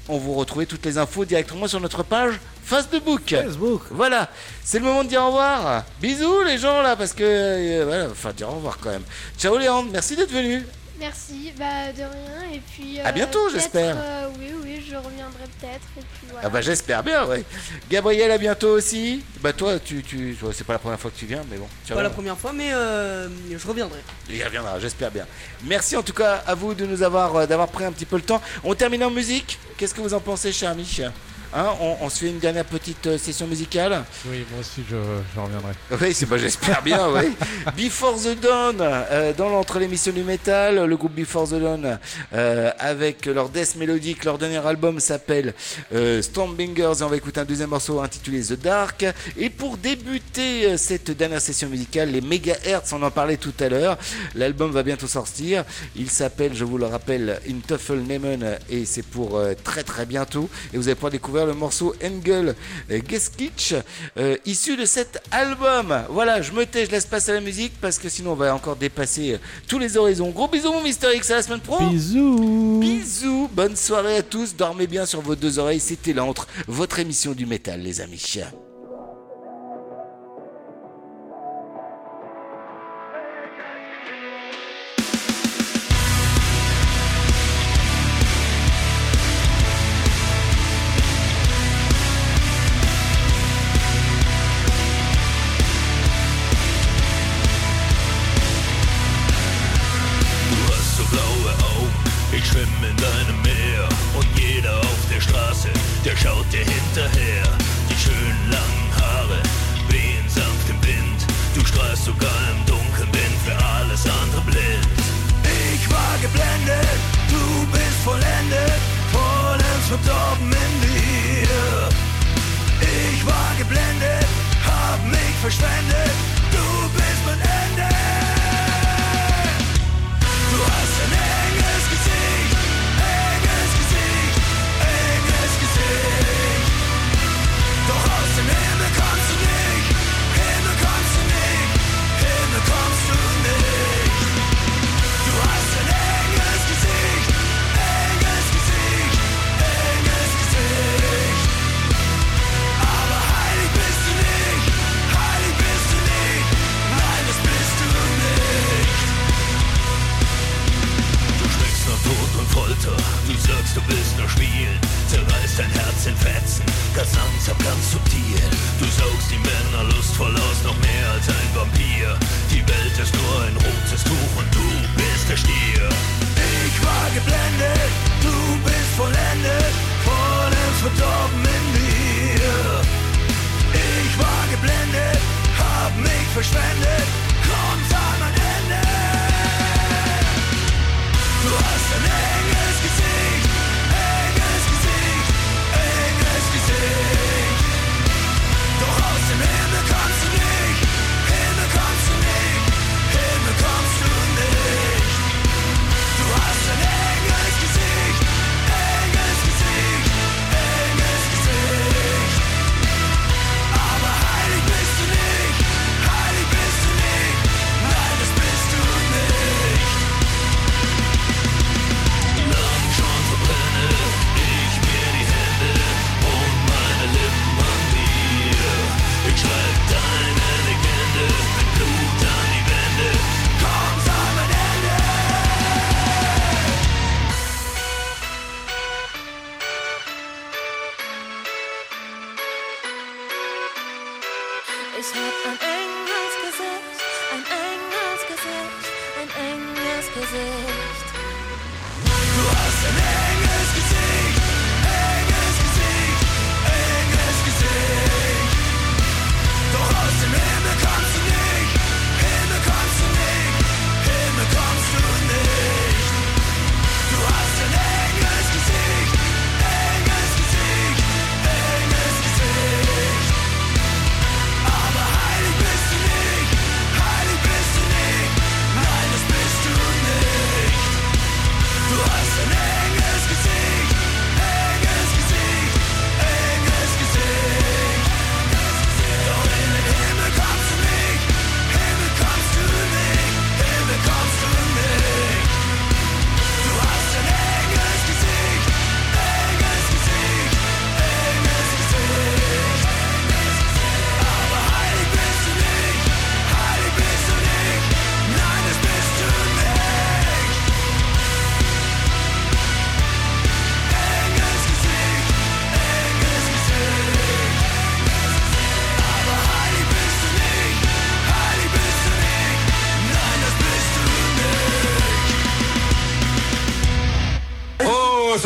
On vous retrouvez toutes les infos directement sur notre page Facebook. Facebook. Voilà, c'est le moment de dire au revoir. Bisous les gens là, parce que euh, voilà, enfin dire au revoir quand même. Ciao Léandre, merci d'être venu. Merci, bah de rien. Et puis. À euh, bientôt, j'espère. euh, oui, oui, je reviendrai peut-être. Et puis voilà. Ah bah j'espère bien, ouais. Gabriel, à bientôt aussi. Bah toi, tu, tu, c'est pas la première fois que tu viens, mais bon. tu Pas vas- la première fois, mais euh, je reviendrai. Il reviendra, j'espère bien. Merci en tout cas à vous de nous avoir, d'avoir pris un petit peu le temps. On termine en musique. Qu'est-ce que vous en pensez, cher ami Hein, on, on, fait une dernière petite euh, session musicale. Oui, moi aussi, je, reviendrai. Oui, c'est, bah, j'espère bien, oui. Before the Dawn, euh, dans l'entre l'émission du métal, le groupe Before the Dawn, euh, avec leur death mélodique, leur dernier album s'appelle euh, Stormbingers, et on va écouter un deuxième morceau intitulé The Dark. Et pour débuter cette dernière session musicale, les Megahertz, on en parlait tout à l'heure, l'album va bientôt sortir. Il s'appelle, je vous le rappelle, In Tuffle Nemen, et c'est pour très très bientôt. Et vous allez pouvoir découvrir le morceau Engel Geskitch, euh, issu de cet album. Voilà, je me tais, je laisse passer la musique parce que sinon on va encore dépasser euh, tous les horizons. Gros bisous, mon Mister X, à la semaine pro. Bisous. Bisous, bonne soirée à tous. Dormez bien sur vos deux oreilles. C'était l'antre, votre émission du métal, les amis.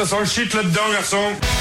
de son shit là-dedans, garçon.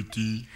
Bonne